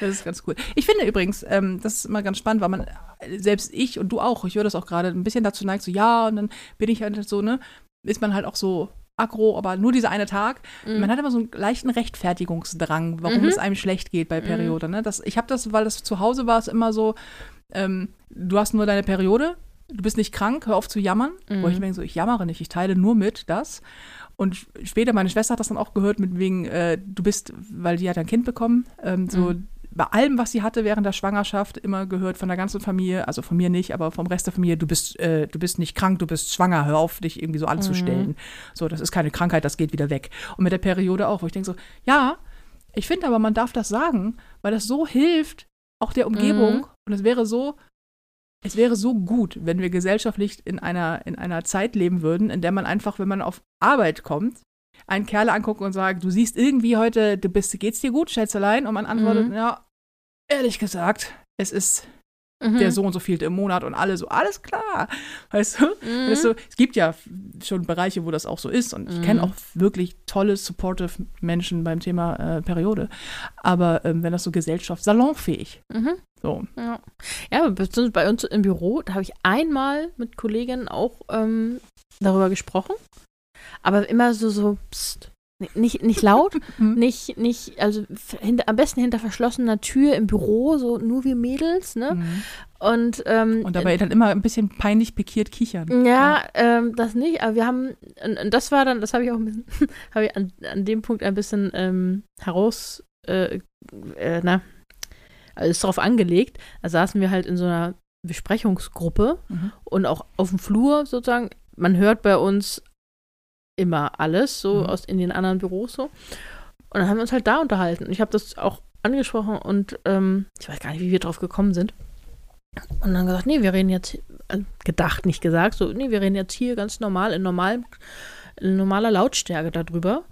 Das ist ganz cool. Ich finde übrigens, ähm, das ist immer ganz spannend, weil man, äh, selbst ich und du auch, ich höre das auch gerade, ein bisschen dazu neigt, so ja, und dann bin ich halt so, ne, ist man halt auch so aggro, aber nur dieser eine Tag. Man hat immer so einen leichten Rechtfertigungsdrang, warum Mhm. es einem schlecht geht bei Periode. Ne? Das, ich habe das, weil das zu Hause war, es immer so, ähm, du hast nur deine Periode, du bist nicht krank, hör auf zu jammern. Wo Mhm. ich mir denke, so, ich jammere nicht, ich teile nur mit das. Und später, meine Schwester hat das dann auch gehört, mit wegen, äh, du bist, weil die hat ein Kind bekommen, ähm, so Mhm. Bei allem, was sie hatte während der Schwangerschaft, immer gehört von der ganzen Familie, also von mir nicht, aber vom Rest der Familie, du bist, äh, du bist nicht krank, du bist schwanger, hör auf, dich irgendwie so anzustellen. So, das ist keine Krankheit, das geht wieder weg. Und mit der Periode auch, wo ich denke so, ja, ich finde aber, man darf das sagen, weil das so hilft, auch der Umgebung. Mhm. Und es wäre so, es wäre so gut, wenn wir gesellschaftlich in einer, in einer Zeit leben würden, in der man einfach, wenn man auf Arbeit kommt, einen Kerl anguckt und sagt, du siehst irgendwie heute, du bist, geht's dir gut, Schätzelein? Und man antwortet, Mhm. ja, ehrlich gesagt, es ist Mhm. der so und so viel im Monat und alle so, alles klar. Weißt du? Mhm. Weißt du? Es gibt ja schon Bereiche, wo das auch so ist. Und ich kenne Mhm. auch wirklich tolle, supportive Menschen beim Thema äh, Periode. Aber ähm, wenn das so Gesellschaft, salonfähig. Mhm. So. Ja, ja bei uns im Büro, da habe ich einmal mit Kolleginnen auch ähm, darüber gesprochen. Aber immer so, so, psst. Nicht, nicht laut, Mhm. nicht, nicht, also hinter, am besten hinter verschlossener Tür im Büro, so nur wir Mädels, ne? Mhm. Und, ähm, Und dabei dann immer ein bisschen peinlich pikiert kichern. Ja, ähm, das nicht, aber wir haben, und, und das war dann, das habe ich auch ein bisschen, habe ich an, an dem Punkt ein bisschen ähm, heraus, äh, äh, na, alles drauf angelegt. Da saßen wir halt in so einer Besprechungsgruppe Mhm. und auch auf dem Flur sozusagen. Man hört bei uns immer alles, so Mhm. aus in den anderen Büros so. Und dann haben wir uns halt da unterhalten. Und ich habe das auch angesprochen und ähm, ich weiß gar nicht, wie wir drauf gekommen sind. Und dann gesagt, nee, wir reden jetzt, äh, gedacht, nicht gesagt, so, nee, wir reden jetzt hier ganz normal, in, normalem, in normaler Lautstärke darüber.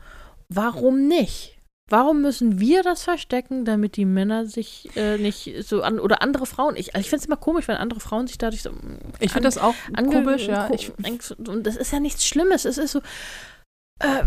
Warum nicht? Warum müssen wir das verstecken, damit die Männer sich äh, nicht so an, oder andere Frauen, ich, ich finde es immer komisch, wenn andere Frauen sich dadurch so. mm, Ich finde das auch komisch, ja. Ich, und das ist ja nichts Schlimmes. Es ist so. Äh,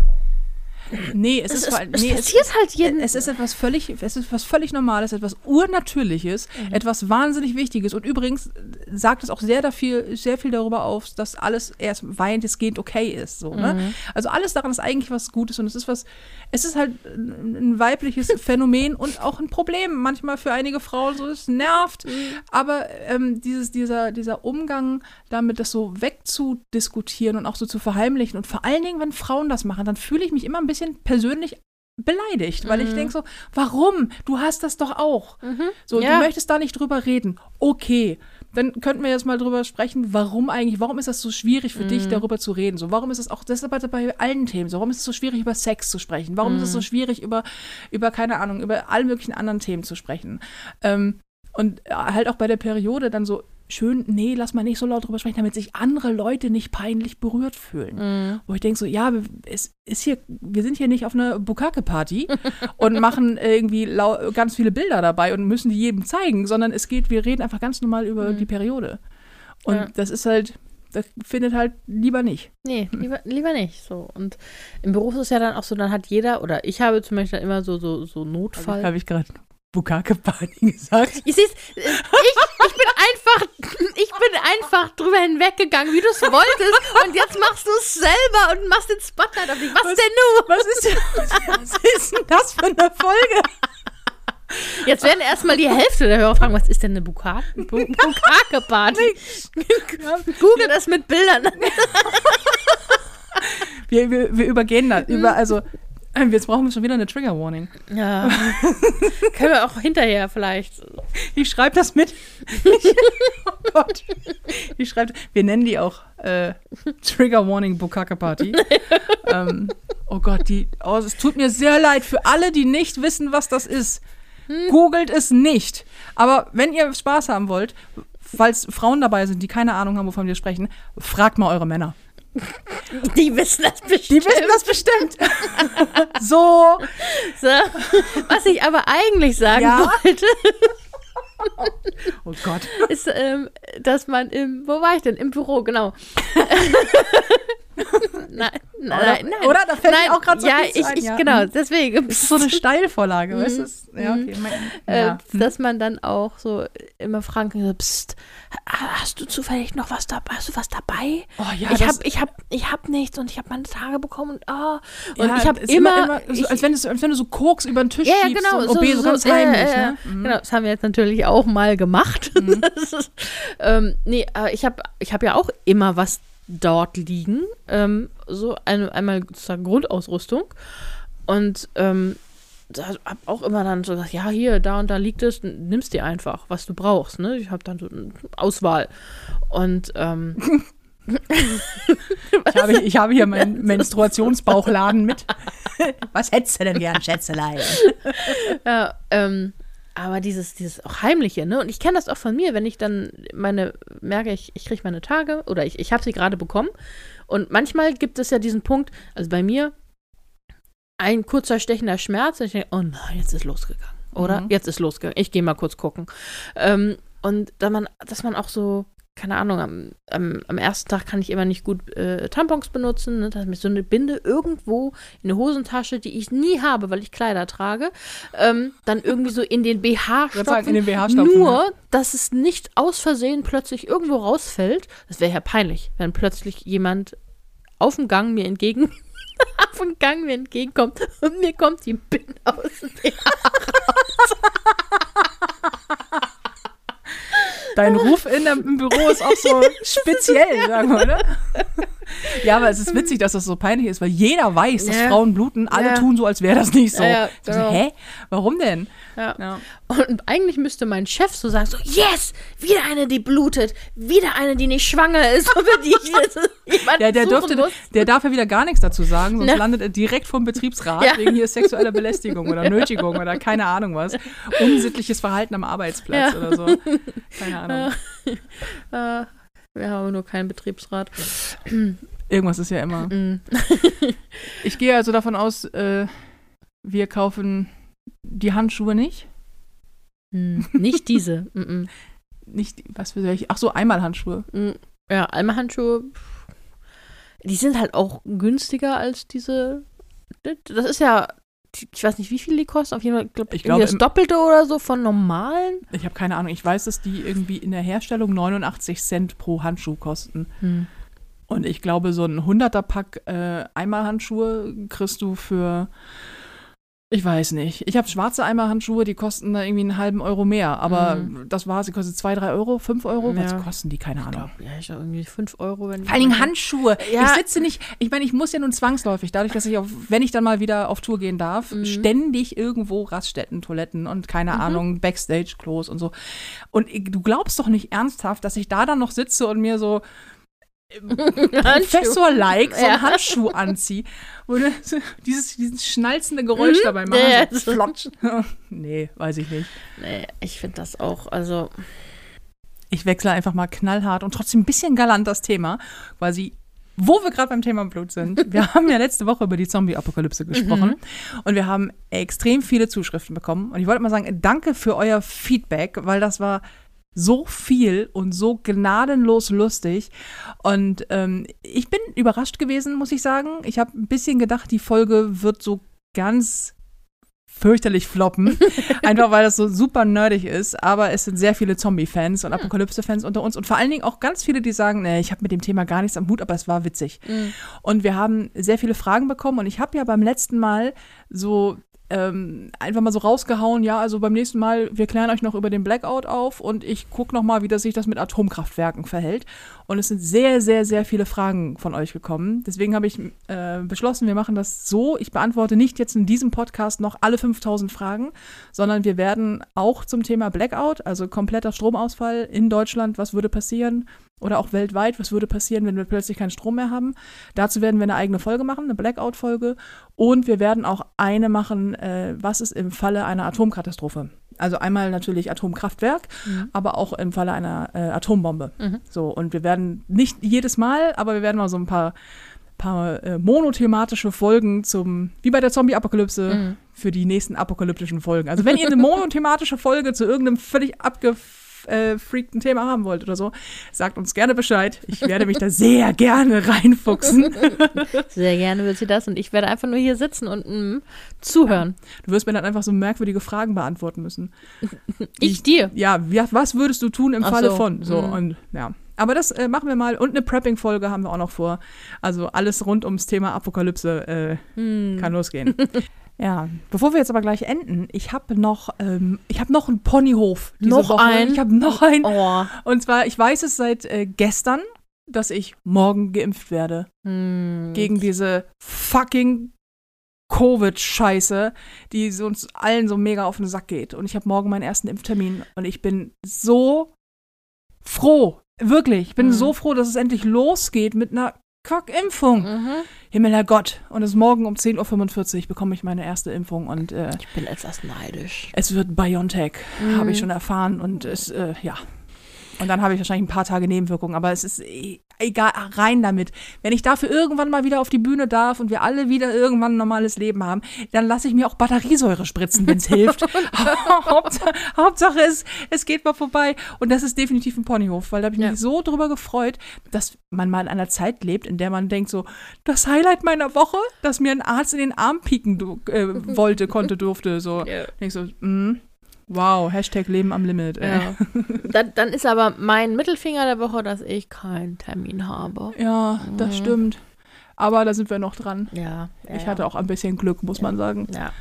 nee, es, es, ist, ist, es nee, passiert halt jeden. Es ist etwas völlig, es ist etwas völlig Normales, etwas Urnatürliches, Mhm. etwas wahnsinnig Wichtiges. Und übrigens sagt es auch sehr, dafür, sehr viel darüber auf, dass alles erst weitestgehend okay ist. So, ne? Mhm. Also alles daran ist eigentlich was Gutes und es ist was, es ist halt ein ein weibliches Phänomen und auch ein Problem manchmal für einige Frauen. So, es nervt. Mhm. Aber ähm, dieses, dieser, dieser Umgang damit, das so wegzudiskutieren und auch so zu verheimlichen und vor allen Dingen, wenn Frauen das machen, dann fühle ich mich immer ein bisschen persönlich beleidigt, weil ich Mhm. denke so, warum? Du hast das doch auch. Mhm. So, Ja. du möchtest da nicht drüber reden. Okay, dann könnten wir jetzt mal drüber sprechen, warum eigentlich, warum ist das so schwierig für Mhm. dich, darüber zu reden? So, warum ist es auch, das ist aber bei allen Themen so, warum ist es so schwierig, über Sex zu sprechen? Warum ist es so Mhm. schwierig, über, über, keine Ahnung, über alle möglichen anderen Themen zu sprechen? Ähm, und äh, halt auch bei der Periode dann so, schön, nee, lass mal nicht so laut drüber sprechen, damit sich andere Leute nicht peinlich berührt fühlen. Mhm. Wo ich denke so, ja, wir- es ist hier, wir sind hier nicht auf einer Bukake-Party und machen irgendwie ganz viele Bilder dabei und müssen die jedem zeigen, sondern es geht, wir reden einfach ganz normal über Mhm. die Periode. Und Ja. das ist halt, das findet halt lieber nicht. Nee, lieber, lieber nicht. So. Und im Beruf ist es ja dann auch so, dann hat jeder, oder ich habe zum Beispiel immer so, so, so Notfall. Habe ich gerade Bukake-Party gesagt? Ich äh, ich, ich bin einfach, ich bin einfach drüber hinweggegangen, wie du es wolltest. Und jetzt machst du es selber und machst den Spotlight auf dich. Was, Was- denn nun? Was ist, was ist denn das für eine Folge? Jetzt werden erstmal die Hälfte der Hörer fragen, was ist denn eine Buka- Bu- Bukake-Party? Google das mit Bildern. Wir, wir, wir übergehen das. Über, also, jetzt brauchen wir schon wieder eine Trigger-Warning. Ja. Können wir auch hinterher vielleicht. Ich schreibe das mit. oh Gott. Ich schreibe, wir nennen die auch äh, Trigger Warning Bukake Party. ähm, oh Gott, die, oh, es tut mir sehr leid für alle, die nicht wissen, was das ist. Googelt es nicht. Aber wenn ihr Spaß haben wollt, falls Frauen dabei sind, die keine Ahnung haben, wovon wir sprechen, fragt mal eure Männer. Die wissen das bestimmt. Die wissen das bestimmt. so. So. Was ich aber eigentlich sagen Ja. wollte, Oh Gott. ist, ähm, dass man im, wo war ich denn? Im Büro, genau. nein, nein, Oder- nein, oder? Da fällt mir nein, auch grad so Ja, ich, ein, ich ja. genau, Mhm. deswegen. Das ist so eine Steilvorlage, weißt du? Ja, Mhm. okay. Mein, Äh, ja. Hm. dass man dann auch so immer fragen kann, so, psst, ha- hast du zufällig noch was dabei? Hast du was dabei? Oh ja, ich habe ich hab, ich hab nichts und ich habe meine Tage bekommen und, oh. und Ja, ich habe ist immer, so, ich, als, wenn du, als wenn du so Koks über den Tisch ja, ja, schiebst, genau, so, OB, so, ganz heimlich. ja, ja, Ne? Mhm. Genau, das haben wir jetzt natürlich auch mal gemacht. Das ist, ähm, nee, äh, ich habe ich hab ja auch immer was dort liegen. Ähm, so eine, einmal sozusagen Grundausrüstung. Und ähm, da hab auch immer dann so gesagt, ja, hier, da und da liegt es, nimmst dir einfach, was du brauchst. Ne? Ich habe dann so eine Auswahl. Und ähm, Ich habe, ich habe hier meinen Menstruationsbauchladen mit. Was hättest du denn gern, Schätzelein? Ja, ähm, aber dieses, dieses auch Heimliche, ne? Und ich kenne das auch von mir, wenn ich dann meine, merke ich, ich kriege meine Tage oder ich, ich habe sie gerade bekommen. Und manchmal gibt es ja diesen Punkt, also bei mir, ein kurzer stechender Schmerz, und ich denke, oh nein, jetzt ist losgegangen. Oder? Mhm. Jetzt ist losgegangen. Ich gehe mal kurz gucken. Ähm, und da man, dass man auch so, keine Ahnung, am, am, am ersten Tag kann ich immer nicht gut äh, Tampons benutzen. Ne? Da ist mir so eine Binde irgendwo in der Hosentasche, die ich nie habe, weil ich Kleider trage. Ähm, dann irgendwie so in den BH stopfen. in den BH stopfen, Nur, dass es nicht aus Versehen plötzlich irgendwo rausfällt. Das wäre ja peinlich, wenn plötzlich jemand auf dem Gang mir entgegen auf dem Gang mir entgegenkommt und mir kommt die Binde aus dem BH. Dein Ruf in im Büro ist auch so speziell, sagen wir, oder? Ja, aber es ist witzig, dass das so peinlich ist, weil jeder weiß, dass Ja. Frauen bluten. Alle Ja. tun so, als wäre das nicht so. Ja, ja, so genau. hä? Warum denn? Und eigentlich müsste mein Chef so sagen, so, yes, wieder eine, die blutet, wieder eine, die nicht schwanger ist, Der, der, dürfte, muss. der darf ja wieder gar nichts dazu sagen, sonst landet er direkt vom Betriebsrat wegen hier sexueller Belästigung oder Nötigung oder keine Ahnung was. Unsittliches Verhalten am Arbeitsplatz oder so. Keine Ahnung. Äh, wir haben nur keinen Betriebsrat. Irgendwas ist ja immer. Mm. Ich gehe also davon aus, äh, wir kaufen die Handschuhe nicht. Hm, nicht diese. Mm -mm. Nicht, was für welche? Ach so, einmal Handschuhe. Ja, Alma-Handschuhe, die sind halt auch günstiger als diese. Das ist ja, ich weiß nicht, wie viel die kosten. Auf jeden Fall, glaub, Ich irgendwie glaube, das Doppelte oder so von normalen. Ich habe keine Ahnung. Ich weiß, dass die irgendwie in der Herstellung 89 Cent pro Handschuh kosten. Hm. Und ich glaube, so ein 100er Pack äh, Eimerhandschuhe kriegst du für, ich weiß nicht. Ich habe schwarze Eimerhandschuhe, die kosten da irgendwie einen halben Euro mehr. Aber Mhm. das war, sie kostet 2, 3 Euro, 5 Euro. Ja. Was kosten die? Keine Ich Ahnung. glaube, ja, ich glaub, irgendwie 5 Euro. Wenn Vor allen Dingen Handschuhe. Ja. Ich sitze nicht, ich meine, ich muss ja nun zwangsläufig, dadurch, dass ich auf, wenn ich dann mal wieder auf Tour gehen darf, Mhm. ständig irgendwo Raststätten, Toiletten und keine Mhm. Ahnung, Backstage-Klos und so. Und ich- du glaubst doch nicht ernsthaft, dass ich da dann noch sitze und mir so Professor-like so einen Ja. Handschuh anziehe. Und so dieses, dieses schnalzende Geräusch dabei machen. Mhm. Ja, so ja. flotsch. nee, weiß ich nicht. Nee, ich finde das auch, also. Ich wechsle einfach mal knallhart und trotzdem ein bisschen galant das Thema, quasi, wo wir gerade beim Thema Blut sind. Wir haben ja letzte Woche über die Zombie-Apokalypse gesprochen und wir haben extrem viele Zuschriften bekommen. Und ich wollte mal sagen, danke für euer Feedback, weil das war so viel und so gnadenlos lustig. Und ähm, ich bin überrascht gewesen, muss ich sagen. Ich habe ein bisschen gedacht, die Folge wird so ganz fürchterlich floppen. Einfach weil das so super nerdig ist. Aber es sind sehr viele Zombie-Fans und Apokalypse-Fans unter uns. Und vor allen Dingen auch ganz viele, die sagen, nee, ich habe mit dem Thema gar nichts am Hut, aber es war witzig. mm, Und wir haben sehr viele Fragen bekommen. Und ich habe ja beim letzten Mal so ähm, einfach mal so rausgehauen, ja, also beim nächsten Mal, wir klären euch noch über den Blackout auf und ich gucke noch mal, wie das sich das mit Atomkraftwerken verhält. Und es sind sehr, sehr, sehr viele Fragen von euch gekommen. Deswegen habe ich äh, beschlossen, wir machen das so. Ich beantworte nicht jetzt in diesem Podcast noch alle 5000 Fragen, sondern wir werden auch zum Thema Blackout, also kompletter Stromausfall in Deutschland, was würde passieren, oder auch weltweit, was würde passieren, wenn wir plötzlich keinen Strom mehr haben. Dazu werden wir eine eigene Folge machen, eine Blackout-Folge. Und wir werden auch eine machen, äh, was ist im Falle einer Atomkatastrophe. Also einmal natürlich Atomkraftwerk, Mhm. aber auch im Falle einer äh, Atombombe. So, und wir werden nicht jedes Mal, aber wir werden mal so ein paar, paar äh, monothematische Folgen zum, wie bei der Zombie-Apokalypse, Mhm. für die nächsten apokalyptischen Folgen. Also wenn ihr eine monothematische Folge zu irgendeinem völlig abgefreakten Thema haben wollt oder so, sagt uns gerne Bescheid. Ich werde mich da sehr gerne reinfuchsen. Sehr gerne will sie das und ich werde einfach nur hier sitzen und mm, zuhören. Du wirst mir dann einfach so merkwürdige Fragen beantworten müssen. Ich dir. Ja, was würdest du tun im Ach Falle so, von? So, mhm. und ja. Aber das äh, machen wir mal. Und eine Prepping-Folge haben wir auch noch vor. Also alles rund ums Thema Apokalypse äh, Hm. kann losgehen. ja, bevor wir jetzt aber gleich enden, ich habe noch, ähm, ich habe noch einen Ponyhof. Diese Noch Woche. einen? Ich habe noch einen. Oh. Und zwar, ich weiß es seit äh, gestern, dass ich morgen geimpft werde. Hm. Gegen diese fucking Covid-Scheiße, die so uns allen so mega auf den Sack geht. Und ich habe morgen meinen ersten Impftermin und ich bin so froh. Wirklich, ich bin Mhm. so froh, dass es endlich losgeht mit einer Kackimpfung. Mhm. Himmel, Herrgott. Und es ist morgen um 10.45 Uhr bekomme ich meine erste Impfung und äh, Ich bin etwas neidisch. es wird BioNTech, Mhm. habe ich schon erfahren. Und es, äh, ja. Und dann habe ich wahrscheinlich ein paar Tage Nebenwirkungen, aber es ist e- egal, rein damit. Wenn ich dafür irgendwann mal wieder auf die Bühne darf und wir alle wieder irgendwann ein normales Leben haben, dann lasse ich mir auch Batteriesäure spritzen, wenn es hilft. Hauptsache, Hauptsache es, es geht mal vorbei. Und das ist definitiv ein Ponyhof, weil da habe ich Ja. mich so drüber gefreut, dass man mal in einer Zeit lebt, in der man denkt so, das Highlight meiner Woche, dass mir ein Arzt in den Arm pieken äh, wollte, konnte, durfte. So. Ja. Denk so, mm, wow, Hashtag Leben am Limit. Ey. Ja. dann, dann ist aber mein Mittelfinger der Woche, dass ich keinen Termin habe. Ja, das Mhm. stimmt. Aber da sind wir noch dran. Ja. ja ich ja. hatte auch ein bisschen Glück, muss man sagen. Ja.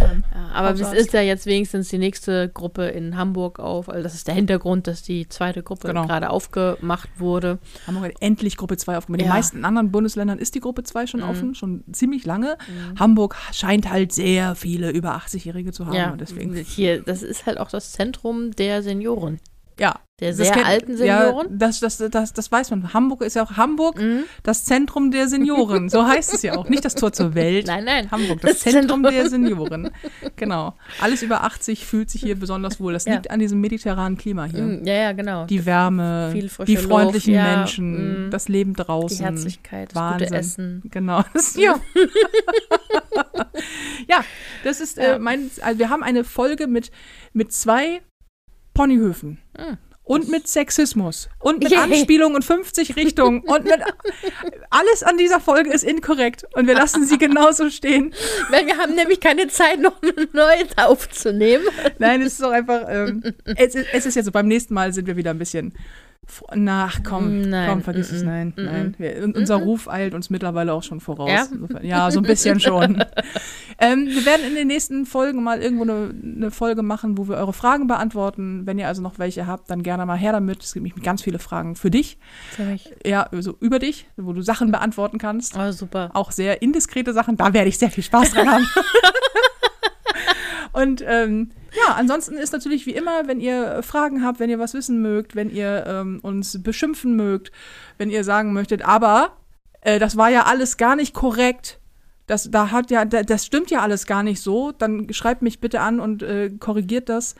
Ja, aber es ist ja jetzt wenigstens die nächste Gruppe in Hamburg auf. Also das ist der Hintergrund, dass die zweite Gruppe Genau. gerade aufgemacht wurde. Hamburg hat endlich Gruppe 2 aufgemacht. In den Ja. meisten anderen Bundesländern ist die Gruppe 2 schon Mhm. offen, schon ziemlich lange. Hamburg scheint halt sehr viele über 80-Jährige zu haben. ja, Und deswegen, hier, das ist halt auch das Zentrum der Senioren. Ja. Der das sehr kennt- alten Ja, Senioren. das, das, das, das weiß man. Hamburg ist ja auch Hamburg, Mhm. das Zentrum der Senioren. So heißt es ja auch. Nicht das Tor zur Welt. Nein, nein. Hamburg, das, Das Zentrum Zentrum. der Senioren. Genau. Alles über 80 fühlt sich hier besonders wohl. Das Ja. liegt an diesem mediterranen Klima hier. Mhm, Ja, ja, genau. Die Wärme, die freundlichen Luft, ja, Menschen, mm. das Leben Die draußen. Herzlichkeit, das Wahnsinn. gute Essen. Genau. Das, ja. ja, das ist äh, Ja. mein. Also wir haben eine Folge mit, mit zwei Ponyhöfen. Mm. Und mit Sexismus. Und mit Yay. Anspielungen in 50 Richtungen. Und mit. Alles an dieser Folge ist inkorrekt. Und wir lassen sie genauso stehen. Weil wir haben nämlich keine Zeit, noch eine neue aufzunehmen. Nein, es ist doch einfach. Ähm, es, ist, es ist jetzt so, beim nächsten Mal sind wir wieder ein bisschen. Fr- Na, ach, komm, Nein, komm, vergiss mm, es, mm, nein, mm, nein. Wir, un- unser Ruf eilt uns mittlerweile auch schon voraus. Ja? Ja so ein bisschen schon. ähm, wir werden in den nächsten Folgen mal irgendwo eine, eine Folge machen, wo wir eure Fragen beantworten. Wenn ihr also noch welche habt, dann gerne mal her damit. Es gibt nämlich ganz viele Fragen für dich, Für mich. ja, so über dich, wo du Sachen beantworten kannst. Oh, super. Auch sehr indiskrete Sachen, da werde ich sehr viel Spaß dran haben. Und ähm, ja, ansonsten ist natürlich wie immer, wenn ihr Fragen habt, wenn ihr was wissen mögt, wenn ihr ähm, uns beschimpfen mögt, wenn ihr sagen möchtet, aber äh, das war ja alles gar nicht korrekt. Das, da hat ja, da, das stimmt ja alles gar nicht so. Dann schreibt mich bitte an und äh, korrigiert das,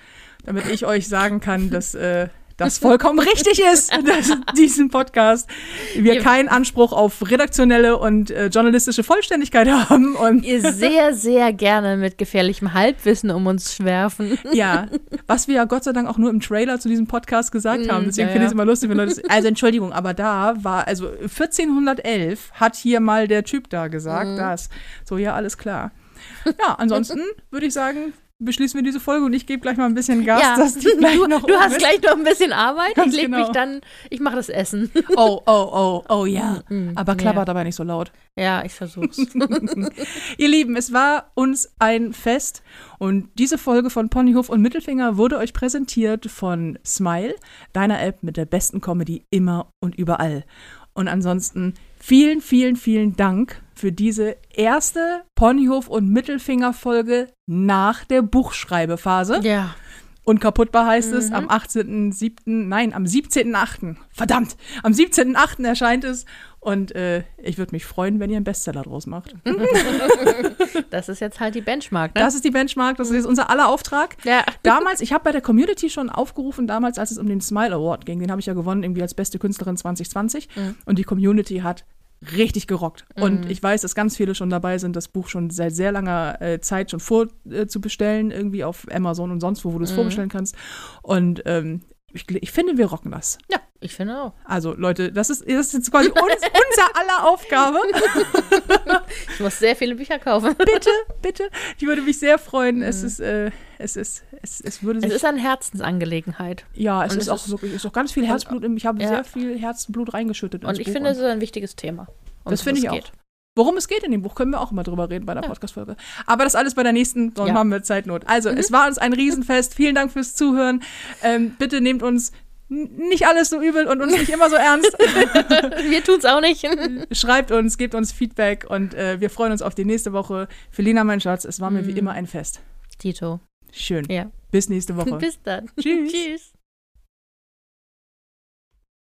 damit ich euch sagen kann, dass äh, das vollkommen richtig ist, dass diesen Podcast wir keinen Anspruch auf redaktionelle und äh, journalistische Vollständigkeit haben. Und Ihr sehr, sehr gerne mit gefährlichem Halbwissen um uns schwerfen. ja, was wir ja Gott sei Dank auch nur im Trailer zu diesem Podcast gesagt Mm, haben. Deswegen ja, finde ich es immer lustig, wenn Leute. Also Entschuldigung, aber da war, also 1411 hat hier mal der Typ da gesagt, Mhm. das. So, ja, alles klar. Ja, ansonsten würde ich sagen, beschließen wir diese Folge und ich gebe gleich mal ein bisschen Gas, ja, dass die gleich du, noch du hast ist. gleich noch ein bisschen Arbeit. Ganz ich leg genau. mich dann, ich mache das Essen. Oh, oh, oh, oh ja. Mm, Aber klappert ja. dabei nicht so laut. Ja, ich versuch's. Ihr Lieben, es war uns ein Fest und diese Folge von Ponyhof und Mittelfinger wurde euch präsentiert von Smile, deiner App mit der besten Comedy immer und überall. Und ansonsten vielen, vielen, vielen Dank für diese erste Ponyhof und Mittelfinger Folge nach der Buchschreibephase. ja. Unkaputtbar heißt es, Mhm. am 18.07., nein, am 17.08., verdammt, am 17.08. erscheint es Und äh, ich würde mich freuen, wenn ihr einen Bestseller draus macht. Das ist jetzt halt die Benchmark, ne? Das ist die Benchmark, das ist unser aller Auftrag. ja. Damals, ich habe bei der Community schon aufgerufen, damals, als es um den Smile Award ging, den habe ich ja gewonnen, irgendwie als beste Künstlerin 2020. Mhm. Und die Community hat richtig gerockt. Und ich weiß, dass ganz viele schon dabei sind, das Buch schon seit sehr langer äh, Zeit schon vorzubestellen, äh, irgendwie auf Amazon und sonst wo, wo du es Mhm. vorbestellen kannst. Und ähm, ich, ich finde, wir rocken das. ja, ich finde auch. Also Leute, das ist, das ist jetzt quasi uns, unser aller Aufgabe. Ich muss sehr viele Bücher kaufen. Bitte, bitte. Ich würde mich sehr freuen. Es ist, äh, es ist, es, es würde Mhm. Es sich ist eine Herzensangelegenheit. Ja, es ist es auch ist- wirklich, ist auch ganz viel Herzblut. Ich habe Ja. sehr viel Herzblut reingeschüttet. Und ich Buch finde, es ist ein wichtiges Thema. um Das finde ich auch. geht. Worum es geht in dem Buch, können wir auch immer drüber reden bei der Ja. Podcast-Folge. Aber das alles bei der nächsten, sonst Ja. haben wir Zeitnot. Also, Mhm. es war uns ein Riesenfest. Vielen Dank fürs Zuhören. Ähm, bitte nehmt uns nicht alles so übel und uns nicht immer so ernst. Wir tun es auch nicht. Schreibt uns, gebt uns Feedback und äh, wir freuen uns auf die nächste Woche. Felina, mein Schatz, es war mir wie Mhm. immer ein Fest. Tito. Schön. Ja. Bis nächste Woche. Bis dann. Tschüss. Tschüss.